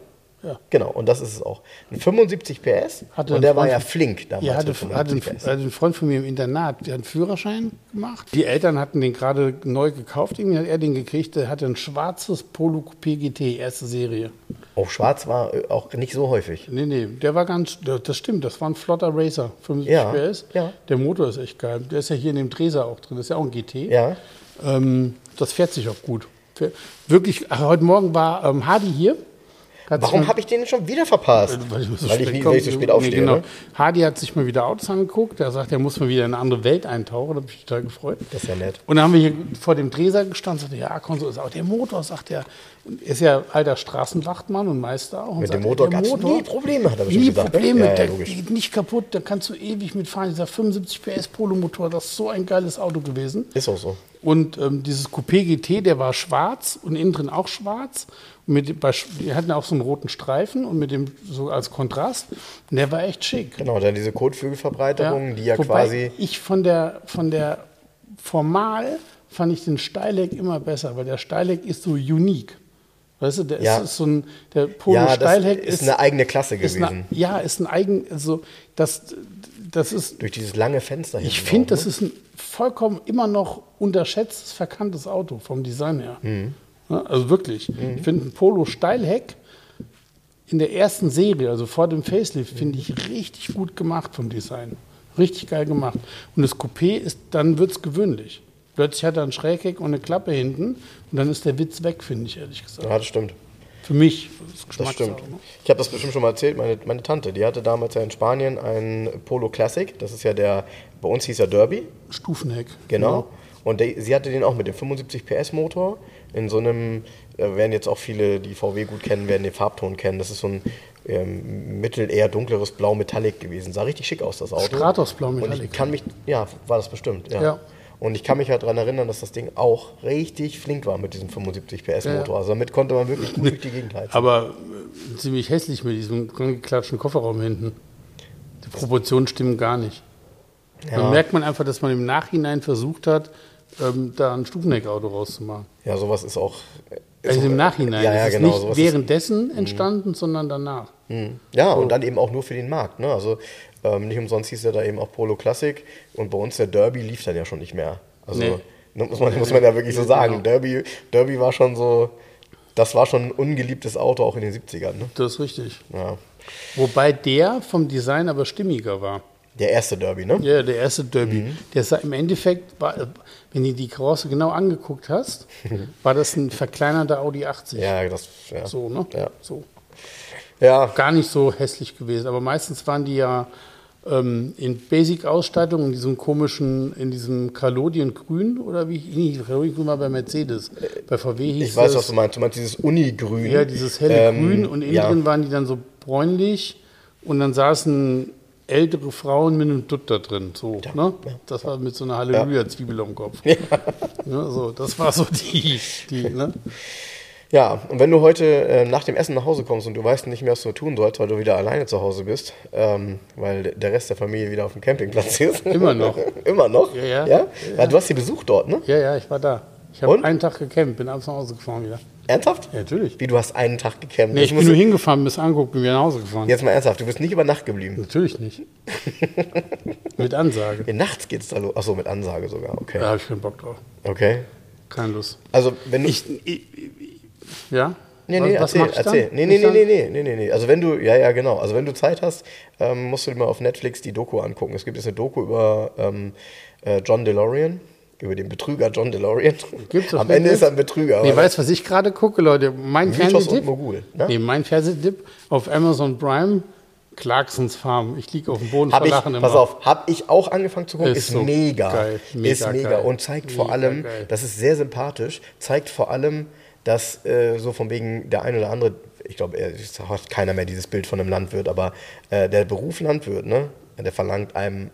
Ja. Genau, und das ist es auch. Ein 75 PS Hatte und der war ja flink damals. Ja, hatte, hatte, 75 ein, PS. hatte ein Freund von mir im Internat, der hat einen Führerschein gemacht. Die Eltern hatten den gerade neu gekauft, irgendwie hat er den gekriegt. Der hatte ein schwarzes Polo Coupé GT, erste Serie. Auch schwarz war äh, auch nicht so häufig. Nee, nee, der war ganz, das stimmt, das war ein flotter Racer, 75 Ja, PS. ja. Der Motor ist echt geil. Der ist ja hier in dem Treser auch drin, das ist ja auch ein GT. Ja. Ähm, das fährt sich auch gut. Wirklich, ach, heute Morgen war ähm, Hardy hier. Hat sich Warum habe ich den schon wieder verpasst? Weil ich, so weil ich, nie, weil ich so spät Nee, aufstehe. genau. Ne? Hardy hat sich mal wieder Autos angeguckt. Er sagt, er muss mal wieder in eine andere Welt eintauchen. Da habe ich mich total gefreut. Das ist ja nett. Und dann haben wir hier vor dem Dreser gestanden. Sagte, ja, Konso ist auch der Motor, sagt er. Und er ist ja alter Straßenwachtmann und Meister auch. Und Mit dem sagt, Motor der gab es nie Probleme, hat er Nie gesagt. ne? Probleme, Ja, ja, der logisch. geht nicht kaputt, da kannst du ewig mitfahren. Dieser 75 PS Polo-Motor, das ist so ein geiles Auto gewesen. Ist auch so. Und ähm, dieses Coupé GT, der war schwarz und innen drin auch schwarz. Mit, bei, die hatten auch so einen roten Streifen und mit dem so als Kontrast. Und der war echt schick. Genau, dann diese Kotflügelverbreiterung, die ja Wobei quasi. Ich von der, von der Formal fand ich den Steileck immer besser, weil der Steileck ist so unique. Weißt du, der Ja. ist so ein, der Polo Ja, Steilheck ist eine eigene Klasse ist gewesen. eine, ja, ist ein eigen, also das, das ist, Durch dieses lange Fenster ich hinten finde, das ist ein vollkommen immer noch unterschätztes, verkanntes Auto vom Design her. Mhm. Ja, also wirklich. Ich finde ein Polo Steilheck in der ersten Serie, also vor dem Facelift, finde ich richtig gut gemacht vom Design. Richtig geil gemacht. Und das Coupé ist, dann wird es gewöhnlich. Plötzlich hat er ein Schrägheck und eine Klappe hinten und dann ist der Witz weg, finde ich ehrlich gesagt. Ja, das stimmt. Für mich. Das, ist Das stimmt. ne? Ich habe das bestimmt schon mal erzählt. Meine, meine Tante, die hatte damals ja in Spanien einen Polo Classic. Das ist ja der, bei uns hieß er Derby. Stufenheck. Genau. Und der, sie hatte den auch mit dem 75 PS Motor in so einem, da werden jetzt auch viele, die VW gut kennen, werden den Farbton kennen. Das ist so ein ähm, mittel eher dunkleres Blau Metallic gewesen. Sah richtig schick aus, das Auto. Stratos Blau Und Metallic. ich kann mich, ja, war das bestimmt, ja. Ja. Und ich kann mich halt daran erinnern, dass das Ding auch richtig flink war mit diesem 75 PS Motor. Ja. Also damit konnte man wirklich gut durch die Gegend heizen. Aber äh, ziemlich hässlich mit diesem angeklatschten Kofferraum hinten. Die Proportionen stimmen gar nicht. Ja. Dann merkt man einfach, dass man im Nachhinein versucht hat, ähm, da ein Stufenheckauto rauszumachen. Ja, sowas ist auch. Ist Also auch- im Nachhinein. Ja, ja, das ist genau. nicht sowas ist- währenddessen entstanden, sondern danach. Mhm. Ja, und dann eben auch nur für den Markt. Ne? Also ähm, nicht umsonst hieß er da eben auch Polo Classic und bei uns der Derby lief dann ja schon nicht mehr. Also Nee. ne, muss, man, muss man ja wirklich so sagen. Genau. Derby, Derby war schon so, das war schon ein ungeliebtes Auto auch in den 70ern. Ne? Das ist richtig. Ja. Wobei der vom Design aber stimmiger war. Der erste Derby, ne? Ja, der erste Derby. Mhm. Der sah im Endeffekt, war, äh, wenn du die Karosse genau angeguckt hast, *laughs* war das ein verkleinerter Audi 80. Ja, das. Ja. So, ne? Ja. So. ja. gar nicht so hässlich gewesen. Aber meistens waren die ja ähm, in Basic-Ausstattung, in diesem komischen, in diesem Kalodiengrün oder wie, nee, Kalodiengrün war bei Mercedes. Bei VW hieß Ich weiß, das, was du meinst. Du meinst dieses Unigrün. ja, dieses helle Ähm, Grün und innen ja. drin waren die dann so bräunlich und dann saßen ältere Frauen mit einem Dutt da drin. So, ne? Das war mit so einer Halleluja-Zwiebel am Kopf. *laughs* Ja. so, das war so die, die ne? Ja, und wenn du heute äh, nach dem Essen nach Hause kommst und du weißt nicht mehr, was du tun sollst, weil du wieder alleine zu Hause bist, ähm, weil der Rest der Familie wieder auf dem Campingplatz ist. Immer noch. *laughs* Immer noch? Ja, ja. ja? ja du hast sie besucht dort, ne? Ja, ja, ich war da. Ich habe einen Tag gecampt, bin abends nach Hause gefahren wieder. Ernsthaft? Ja, natürlich. Wie, du hast einen Tag gecampt? Nee, Das ich bin nur du- hingefahren, bis angeguckt, bin wieder nach Hause gefahren. Jetzt mal ernsthaft, du bist nicht über Nacht geblieben. Natürlich nicht. *laughs* Mit Ansage. Ja, nachts geht's da los. Achso, mit Ansage sogar, okay. Da habe ich keinen Bock drauf. Okay. Keine Lust. Also, wenn du. Ich, ich, Ja? Nee, nee, was erzähl, ich dann? erzähl. Nee, nee, Ich nee, nee, nee, nee, nee. Also wenn du, ja, ja, genau. Also wenn du Zeit hast, ähm, musst du dir mal auf Netflix die Doku angucken. Es gibt jetzt eine Doku über ähm, äh, John DeLorean, über den Betrüger John DeLorean. Gibt's Am Ende ist er ein Betrüger. Nee, weißt du, was ich gerade gucke, Leute? Mein Fernsehtipp. Mogul, ne? Nee, mein Fernsehtipp auf Amazon Prime, Clarksons Farm. Ich liege auf dem Boden Hab vor ich, Lachen pass immer. auf, habe ich auch angefangen zu gucken, Ist ist, so mega, geil, mega ist mega geil. und zeigt vor Mega allem, geil. das ist sehr sympathisch, zeigt vor allem, dass äh, so von wegen der ein oder andere, ich glaube, es hat keiner mehr dieses Bild von einem Landwirt, aber äh, der Beruf Landwirt, ne, der verlangt einem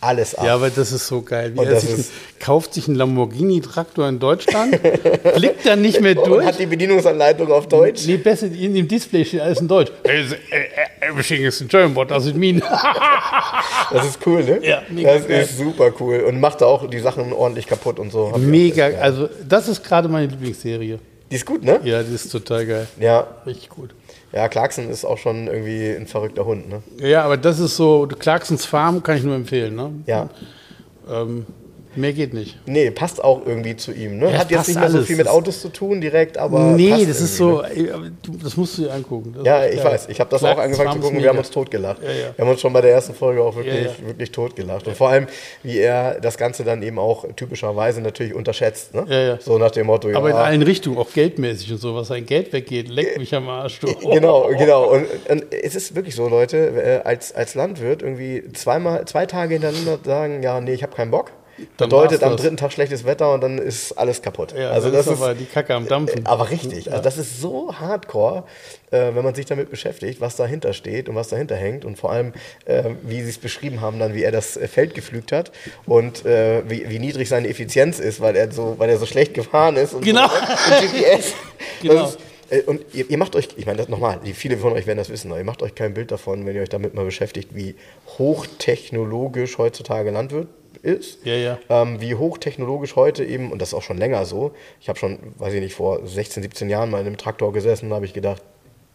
alles ab. Ja, aber das ist so geil. Wie Und er sich ein, kauft sich einen Lamborghini-Traktor in Deutschland, blickt dann nicht mehr *laughs* und durch. hat die Bedienungsanleitung auf Deutsch. Nee, besser in dem Display steht alles in Deutsch. Äh, äh, Everything is in German, what does it mean? *laughs* Das ist cool, ne? Ja, mega Das geil. ist super cool und macht da auch die Sachen ordentlich kaputt und so. Mega, also das ist gerade meine Lieblingsserie. Die ist gut, ne? Ja, die ist total geil. Ja. Richtig gut. Ja, Clarkson ist auch schon irgendwie ein verrückter Hund, ne? Ja, aber das ist so, Clarksons Farm kann ich nur empfehlen. Ne? Ja. Ähm, mehr geht nicht. Nee, passt auch irgendwie zu ihm. Ne? Ja, Hat jetzt nicht mehr so viel mit Autos zu tun direkt, aber. nee, das ist so, Ne? das musst du dir angucken. Das Ja, ich weiß. Ich habe das Clarksons auch angefangen zu gucken. Wir haben uns totgelacht. Ja, ja. Wir haben uns schon bei der ersten Folge auch wirklich, wirklich totgelacht. Und vor allem, wie er das Ganze dann eben auch typischerweise natürlich unterschätzt. Ne? Ja, ja. So nach dem Motto, ja. Aber in allen Richtungen, auch geldmäßig und so, was sein Geld weggeht, leckt mich am Arsch. Du. *laughs* Genau, genau. Und, und es ist wirklich so, Leute, äh, als, als Landwirt irgendwie zweimal, zwei Tage hintereinander sagen, ja, nee, ich habe keinen Bock. Bedeutet am dritten Tag schlechtes Wetter und dann ist alles kaputt. Ja, also das ist ist aber die Kacke am Dampfen. Aber richtig, also das ist so hardcore, äh, wenn man sich damit beschäftigt, was dahinter steht und was dahinter hängt und vor allem, äh, wie sie es beschrieben haben, dann wie er das äh, Feld geflügt hat und äh, wie, wie niedrig seine Effizienz ist, weil er so, weil er so schlecht gefahren ist und Genau. so, und GPS. Genau. Äh, und ihr, ihr macht euch, ich meine das nochmal, viele von euch werden das wissen, aber ihr macht euch kein Bild davon, wenn ihr euch damit mal beschäftigt, wie hochtechnologisch heutzutage Landwirt ist. Ja, ja. Ähm, wie hochtechnologisch heute eben, und das ist auch schon länger so, ich habe schon, weiß ich nicht, vor 16, 17 Jahren mal in einem Traktor gesessen, habe ich gedacht,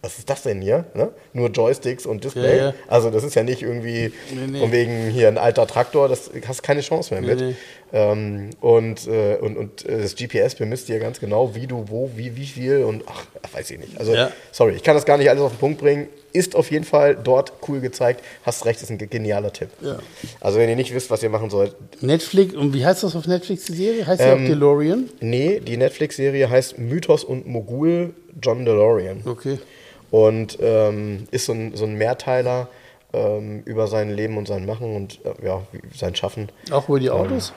was ist das denn hier? Ne? Nur Joysticks und Display. Ja, ja. Also das ist ja nicht irgendwie Nee, nee. von wegen hier ein alter Traktor, das hast keine Chance mehr mit. Nee, nee. Ähm, und, äh, und, und äh, das GPS bemisst dir ganz genau, wie du, wo, wie, wie viel und ach, weiß ich nicht. Also, Ja. sorry, ich kann das gar nicht alles auf den Punkt bringen. Ist auf jeden Fall dort cool gezeigt. Hast recht, ist ein genialer Tipp. Ja. Also, wenn ihr nicht wisst, was ihr machen sollt, Netflix, und wie heißt das auf Netflix, die Serie? Heißt die Ähm, auch DeLorean? nee, die Netflix-Serie heißt Mythos und Mogul John DeLorean. Okay. Und ähm, ist so ein, so ein Mehrteiler ähm, über sein Leben und sein Machen und äh, ja, sein Schaffen. Auch über die Autos?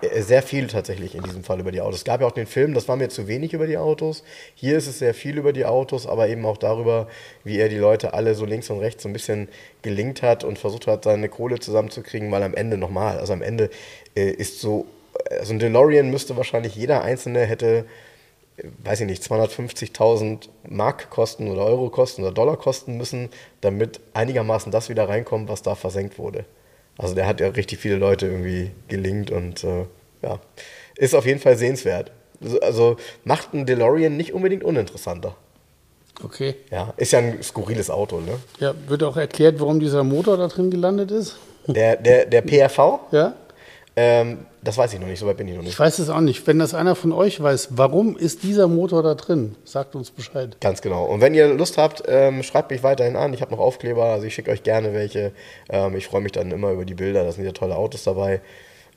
Äh, Sehr viel tatsächlich in diesem Fall über die Autos. Es gab ja auch den Film, das war mir zu wenig über die Autos. Hier ist es sehr viel über die Autos, aber eben auch darüber, wie er die Leute alle so links und rechts so ein bisschen gelingt hat und versucht hat, seine Kohle zusammenzukriegen, weil am Ende nochmal, also am Ende äh, ist so, also ein DeLorean müsste wahrscheinlich jeder Einzelne hätte, äh, weiß ich nicht, 250.000 Mark kosten oder Euro kosten oder Dollar kosten müssen, damit einigermaßen das wieder reinkommt, was da versenkt wurde. Also der hat ja richtig viele Leute irgendwie gelingt und äh, ja, ist auf jeden Fall sehenswert. Also- macht ein DeLorean nicht unbedingt uninteressanter. Okay. Ja, ist ja ein skurriles Auto, ne? Ja, wird auch erklärt, warum dieser Motor da drin gelandet ist? Der, der, der PRV, Ja? Ähm, das weiß ich noch nicht, so weit bin ich noch Ich nicht. weiß es auch nicht. Wenn das einer von euch weiß, warum ist dieser Motor da drin? Sagt uns Bescheid. Ganz genau. Und wenn ihr Lust habt, ähm, schreibt mich weiterhin an. Ich habe noch Aufkleber, also ich schicke euch gerne welche. Ähm, ich freue mich dann immer über die Bilder, da sind ja tolle Autos dabei.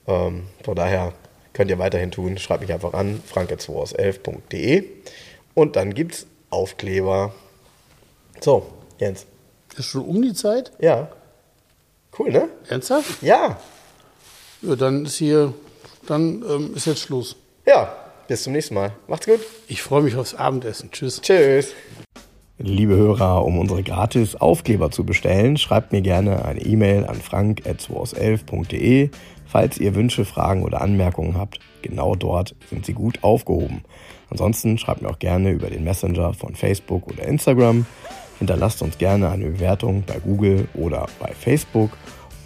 Ähm, von daher könnt ihr weiterhin tun. Schreibt mich einfach an, franke2 aus 11.de. Und dann gibt's Aufkleber. So, Jens. Ist schon um die Zeit? Ja. Cool, ne? Ernsthaft? Ja. Ja, dann ist hier, dann ähm, ist jetzt Schluss. Ja. Bis zum nächsten Mal. Macht's gut. Ich freue mich aufs Abendessen. Tschüss. Tschüss. Liebe Hörer, um unsere gratis Aufkleber zu bestellen, schreibt mir gerne eine E-Mail an frank.2aus11.de. Falls ihr Wünsche, Fragen oder Anmerkungen habt, genau dort sind sie gut aufgehoben. Ansonsten schreibt mir auch gerne über den Messenger von Facebook oder Instagram. Hinterlasst uns gerne eine Bewertung bei Google oder bei Facebook.